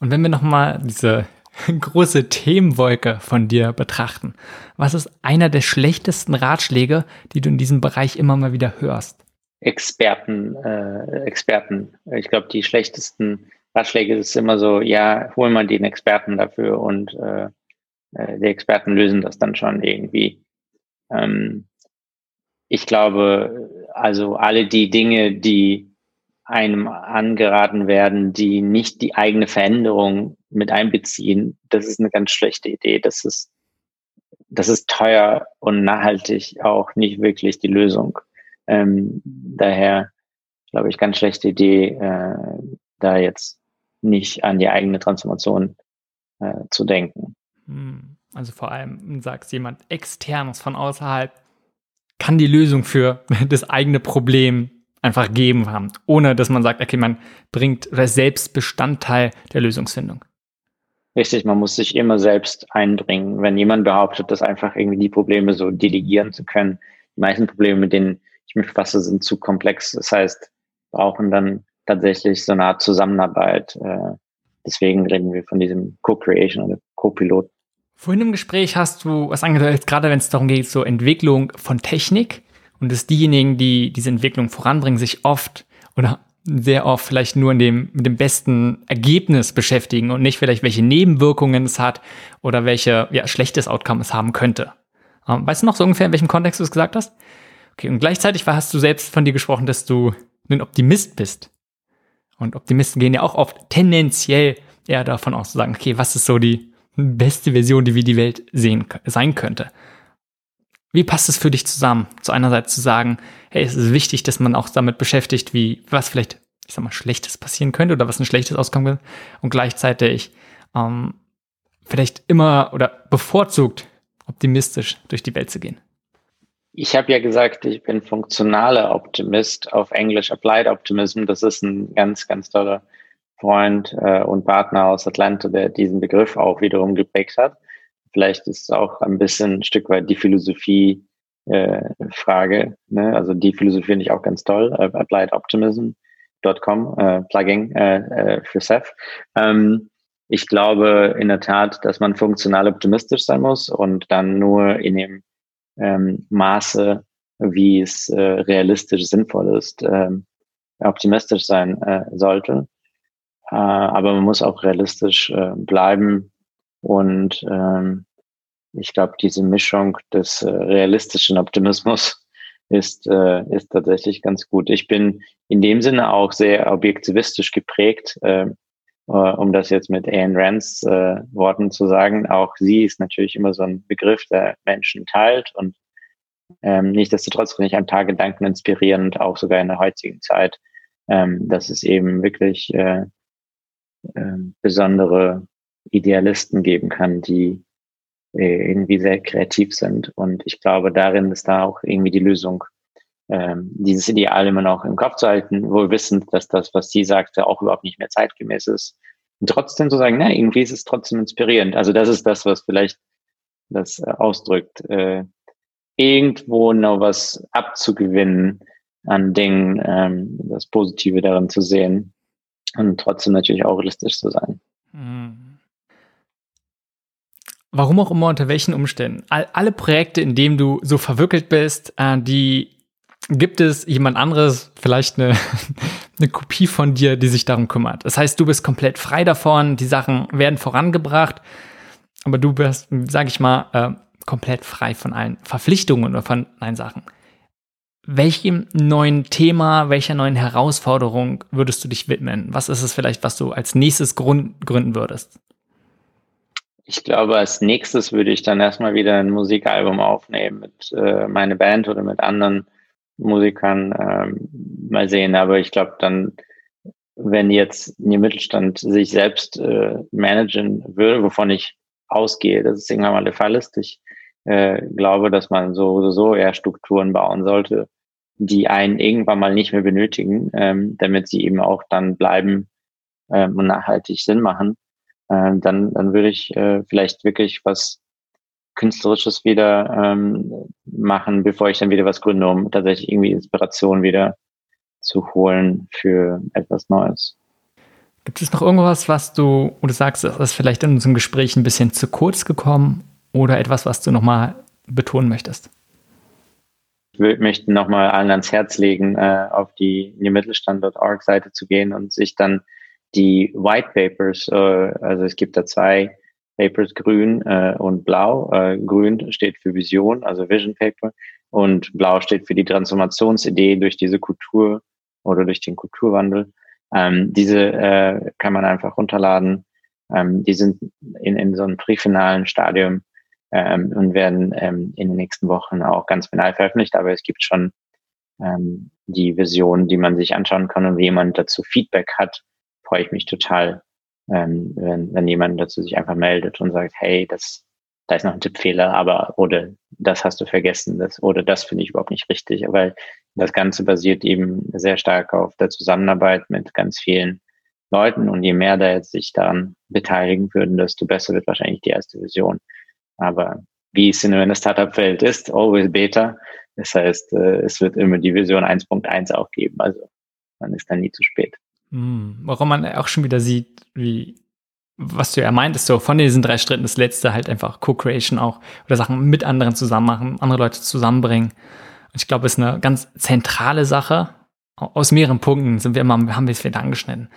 Und wenn wir nochmal diese (laughs) große Themenwolke von dir betrachten, was ist einer der schlechtesten Ratschläge, die du in diesem Bereich immer mal wieder hörst? Experten, äh, Experten. Ich glaube, die schlechtesten Ratschläge ist immer so, ja, hol mal den Experten dafür und äh, die Experten lösen das dann schon irgendwie. Ähm, ich glaube, also alle die Dinge, die einem angeraten werden, die nicht die eigene Veränderung mit einbeziehen, das ist eine ganz schlechte Idee. Das ist, das ist teuer und nachhaltig auch nicht wirklich die Lösung. Ähm, daher glaube ich, ganz schlechte Idee, äh, da jetzt nicht an die eigene Transformation äh, zu denken. Hm. Also vor allem sagst jemand externes von außerhalb kann die Lösung für (laughs) das eigene Problem einfach geben haben, ohne dass man sagt, okay, man bringt selbst Bestandteil der Lösungsfindung. Richtig, man muss sich immer selbst einbringen. Wenn jemand behauptet, dass einfach irgendwie die Probleme so delegieren zu können, die meisten Probleme, mit denen ich mich befasse, sind zu komplex. Das heißt, brauchen dann tatsächlich so eine Art Zusammenarbeit. Äh, deswegen reden wir von diesem Co-Creation oder Co-Pilot. Vorhin im Gespräch hast du was angedeutet, gerade wenn es darum geht, so Entwicklung von Technik und dass diejenigen, die diese Entwicklung voranbringen, sich oft oder sehr oft vielleicht nur in dem, mit dem besten Ergebnis beschäftigen und nicht vielleicht welche Nebenwirkungen es hat oder welche ja, schlechtes Outcome es haben könnte. Ähm, weißt du noch so ungefähr, in welchem Kontext du es gesagt hast? Okay, und gleichzeitig hast du selbst von dir gesprochen, dass du ein Optimist bist. Und Optimisten gehen ja auch oft tendenziell eher davon aus zu sagen, okay, was ist so die beste Version, die wie die Welt sehen, sein könnte. Wie passt es für dich zusammen, zu einerseits zu sagen, hey, es ist wichtig, dass man auch damit beschäftigt, wie, was vielleicht, ich sag mal, Schlechtes passieren könnte oder was ein schlechtes auskommen könnte und gleichzeitig ähm, vielleicht immer oder bevorzugt optimistisch durch die Welt zu gehen? Ich habe ja gesagt, ich bin funktionaler Optimist, auf Englisch Applied Optimism. Das ist ein ganz, ganz toller Freund äh, und Partner aus Atlanta, der diesen Begriff auch wiederum geprägt hat. Vielleicht ist es auch ein bisschen ein Stück weit die Philosophie äh, Frage. Ne? Also die Philosophie finde ich auch ganz toll. Äh, appliedoptimism.com, äh, Plugin äh, äh, für Ceph. Ähm, ich glaube in der Tat, dass man funktional optimistisch sein muss und dann nur in dem ähm, Maße wie es äh, realistisch sinnvoll ist, äh, optimistisch sein äh, sollte. Äh, aber man muss auch realistisch äh, bleiben und ähm, ich glaube, diese Mischung des äh, realistischen Optimismus (laughs) ist, äh, ist tatsächlich ganz gut. Ich bin in dem Sinne auch sehr objektivistisch geprägt, äh, äh, um das jetzt mit Ayn Rands äh, Worten zu sagen. Auch sie ist natürlich immer so ein Begriff, der Menschen teilt und ähm, nichtsdestotrotz finde ich ein paar Gedanken inspirierend, auch sogar in der heutigen Zeit, ähm, dass es eben wirklich äh, äh, besondere Idealisten geben kann, die äh, irgendwie sehr kreativ sind. Und ich glaube, darin ist da auch irgendwie die Lösung, ähm, dieses Ideal immer noch im Kopf zu halten, wohl wissend, dass das, was sie sagte, auch überhaupt nicht mehr zeitgemäß ist. Und trotzdem zu sagen, na, irgendwie ist es trotzdem inspirierend. Also das ist das, was vielleicht das äh, ausdrückt, äh, irgendwo noch was abzugewinnen an Dingen, ähm, das Positive darin zu sehen und trotzdem natürlich auch realistisch zu sein. Mhm. Warum auch immer, unter welchen Umständen. All, alle Projekte, in denen du so verwickelt bist, äh, die gibt es jemand anderes, vielleicht eine, (laughs) eine Kopie von dir, die sich darum kümmert. Das heißt, du bist komplett frei davon, die Sachen werden vorangebracht, aber du bist, sag ich mal, äh, komplett frei von allen Verpflichtungen oder von allen Sachen. Welchem neuen Thema, welcher neuen Herausforderung würdest du dich widmen? Was ist es vielleicht, was du als nächstes gründen würdest? Ich glaube, als nächstes würde ich dann erstmal wieder ein Musikalbum aufnehmen mit äh, meiner Band oder mit anderen Musikern. Ähm, mal sehen. Aber ich glaube dann, wenn jetzt der Mittelstand sich selbst äh, managen würde, wovon ich ausgehe, dass es irgendwann mal der Fall ist. Ich äh, glaube, dass man so oder so eher Strukturen bauen sollte, die einen irgendwann mal nicht mehr benötigen, ähm, damit sie eben auch dann bleiben ähm, und nachhaltig Sinn machen äh, dann, dann würde ich äh, vielleicht wirklich was Künstlerisches wieder ähm, machen, bevor ich dann wieder was gründe, um tatsächlich irgendwie Inspiration wieder zu holen für etwas Neues. Gibt es noch irgendwas, was du, wo du sagst, das ist vielleicht in unserem Gespräch ein bisschen zu kurz gekommen oder etwas, was du nochmal betonen möchtest? Möchte nochmal allen ans Herz legen, äh, auf die, die Mittelstand.org Seite zu gehen und sich dann die White Papers, äh, also es gibt da zwei Papers, grün äh, und blau. Äh, grün steht für Vision, also Vision Paper, und blau steht für die Transformationsidee durch diese Kultur oder durch den Kulturwandel. Ähm, diese äh, kann man einfach runterladen. Ähm, die sind in, in so einem präfinalen Stadium ähm, und werden ähm, in den nächsten Wochen auch ganz final veröffentlicht. Aber es gibt schon ähm, die Vision, die man sich anschauen kann und wie jemand dazu Feedback hat, freue ich mich total, ähm, wenn, wenn jemand dazu sich einfach meldet und sagt, hey, das, da ist noch ein Tippfehler, aber oder das hast du vergessen, das oder das finde ich überhaupt nicht richtig, weil das Ganze basiert eben sehr stark auf der Zusammenarbeit mit ganz vielen Leuten und je mehr da jetzt sich daran beteiligen würden, desto besser wird wahrscheinlich die erste Vision. Aber wie es in der Startup-Welt ist, always beta. Das heißt, äh, es wird immer die Vision 1.1 auch geben. Also man ist dann nie zu spät. Mhm. Warum man auch schon wieder sieht, wie, was du ja meintest, so von diesen drei Schritten das letzte halt einfach Co-Creation auch oder Sachen mit anderen zusammen machen, andere Leute zusammenbringen. Und ich glaube, es ist eine ganz zentrale Sache. Aus mehreren Punkten sind wir immer, haben wir es wieder angeschnitten.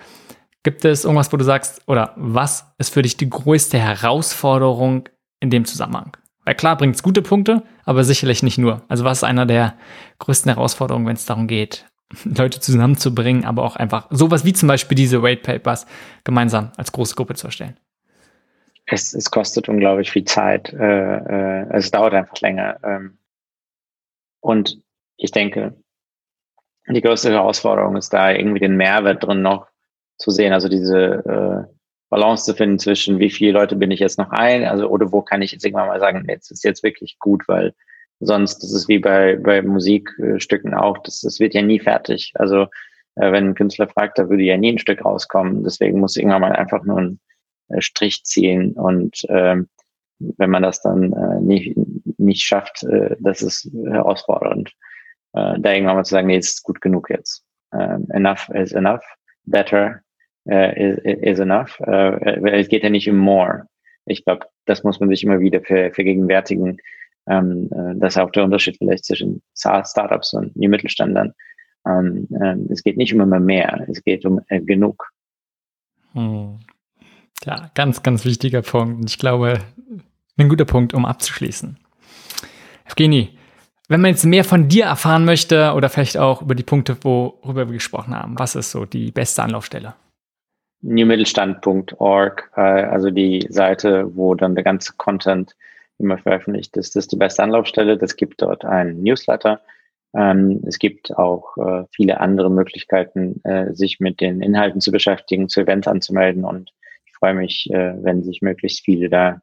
Gibt es irgendwas, wo du sagst, oder was ist für dich die größte Herausforderung in dem Zusammenhang? Weil klar bringt es gute Punkte, aber sicherlich nicht nur. Also was ist einer der größten Herausforderungen, wenn es darum geht, (laughs) Leute zusammenzubringen, aber auch einfach sowas wie zum Beispiel diese Weight Papers gemeinsam als große Gruppe zu erstellen? Es, es kostet unglaublich viel Zeit. Äh, äh, es dauert einfach länger. Ähm, und ich denke, die größte Herausforderung ist da irgendwie den Mehrwert drin noch zu sehen. Also diese äh, Balance zu finden zwischen wie viele Leute bin ich jetzt noch ein, also oder wo kann ich jetzt irgendwann mal sagen, jetzt ist jetzt wirklich gut, weil Sonst das ist wie bei, bei Musikstücken auch, das, das wird ja nie fertig. Also äh, wenn ein Künstler fragt, da würde ja nie ein Stück rauskommen. Deswegen muss irgendwann mal einfach nur ein äh, Strich ziehen. Und ähm, wenn man das dann äh, nicht, nicht schafft, äh, das ist herausfordernd. Äh, da irgendwann mal zu sagen, nee, ist gut genug jetzt. Ähm, enough is enough. Better is, is enough. Uh, es geht ja nicht um more. Ich glaube, das muss man sich immer wieder ver, vergegenwärtigen Ähm, äh, das ist auch der Unterschied vielleicht zwischen Startups und New Mittelständlern. Ähm, äh, es geht nicht um immer mehr, es geht um äh, genug. Hm. Ja, ganz, ganz wichtiger Punkt. Ich glaube, ein guter Punkt, um abzuschließen. Evgeny, wenn man jetzt mehr von dir erfahren möchte oder vielleicht auch über die Punkte, worüber wir gesprochen haben, was ist so die beste Anlaufstelle? newmittelstand.org, äh, also die Seite, wo dann der ganze Content immer veröffentlicht ist. Das ist die beste Anlaufstelle. Das gibt dort einen Newsletter. Ähm, es gibt auch äh, viele andere Möglichkeiten, äh, sich mit den Inhalten zu beschäftigen, zu Events anzumelden. Und ich freue mich, wenn sich möglichst viele da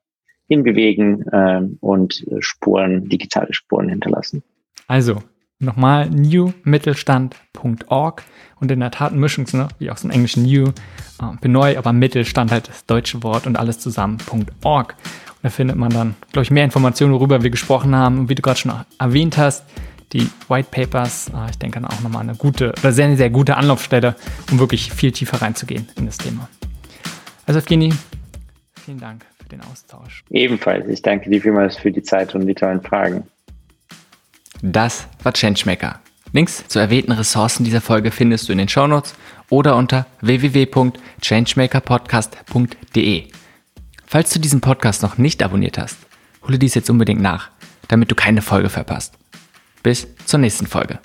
hinbewegen äh, und Spuren, digitale Spuren hinterlassen. Also nochmal newmittelstand.org und in der Tat ein Mischungs, ne, wie aus dem englischen New, äh, bin neu, aber Mittelstand halt das deutsche Wort und alles zusammen.org. Und da findet man dann, glaube ich, mehr Informationen, worüber wir gesprochen haben und wie du gerade schon erwähnt hast, die White Papers, äh, ich denke auch nochmal eine gute oder sehr, sehr gute Anlaufstelle, um wirklich viel tiefer reinzugehen in das Thema. Also Evgeny, vielen Dank für den Austausch. Ebenfalls, ich danke dir vielmals für die Zeit und die tollen Fragen. Das war Changemaker. Links zu erwähnten Ressourcen dieser Folge findest du in den Shownotes oder unter www.changemakerpodcast.de. Falls du diesen Podcast noch nicht abonniert hast, hole dies jetzt unbedingt nach, damit du keine Folge verpasst. Bis zur nächsten Folge.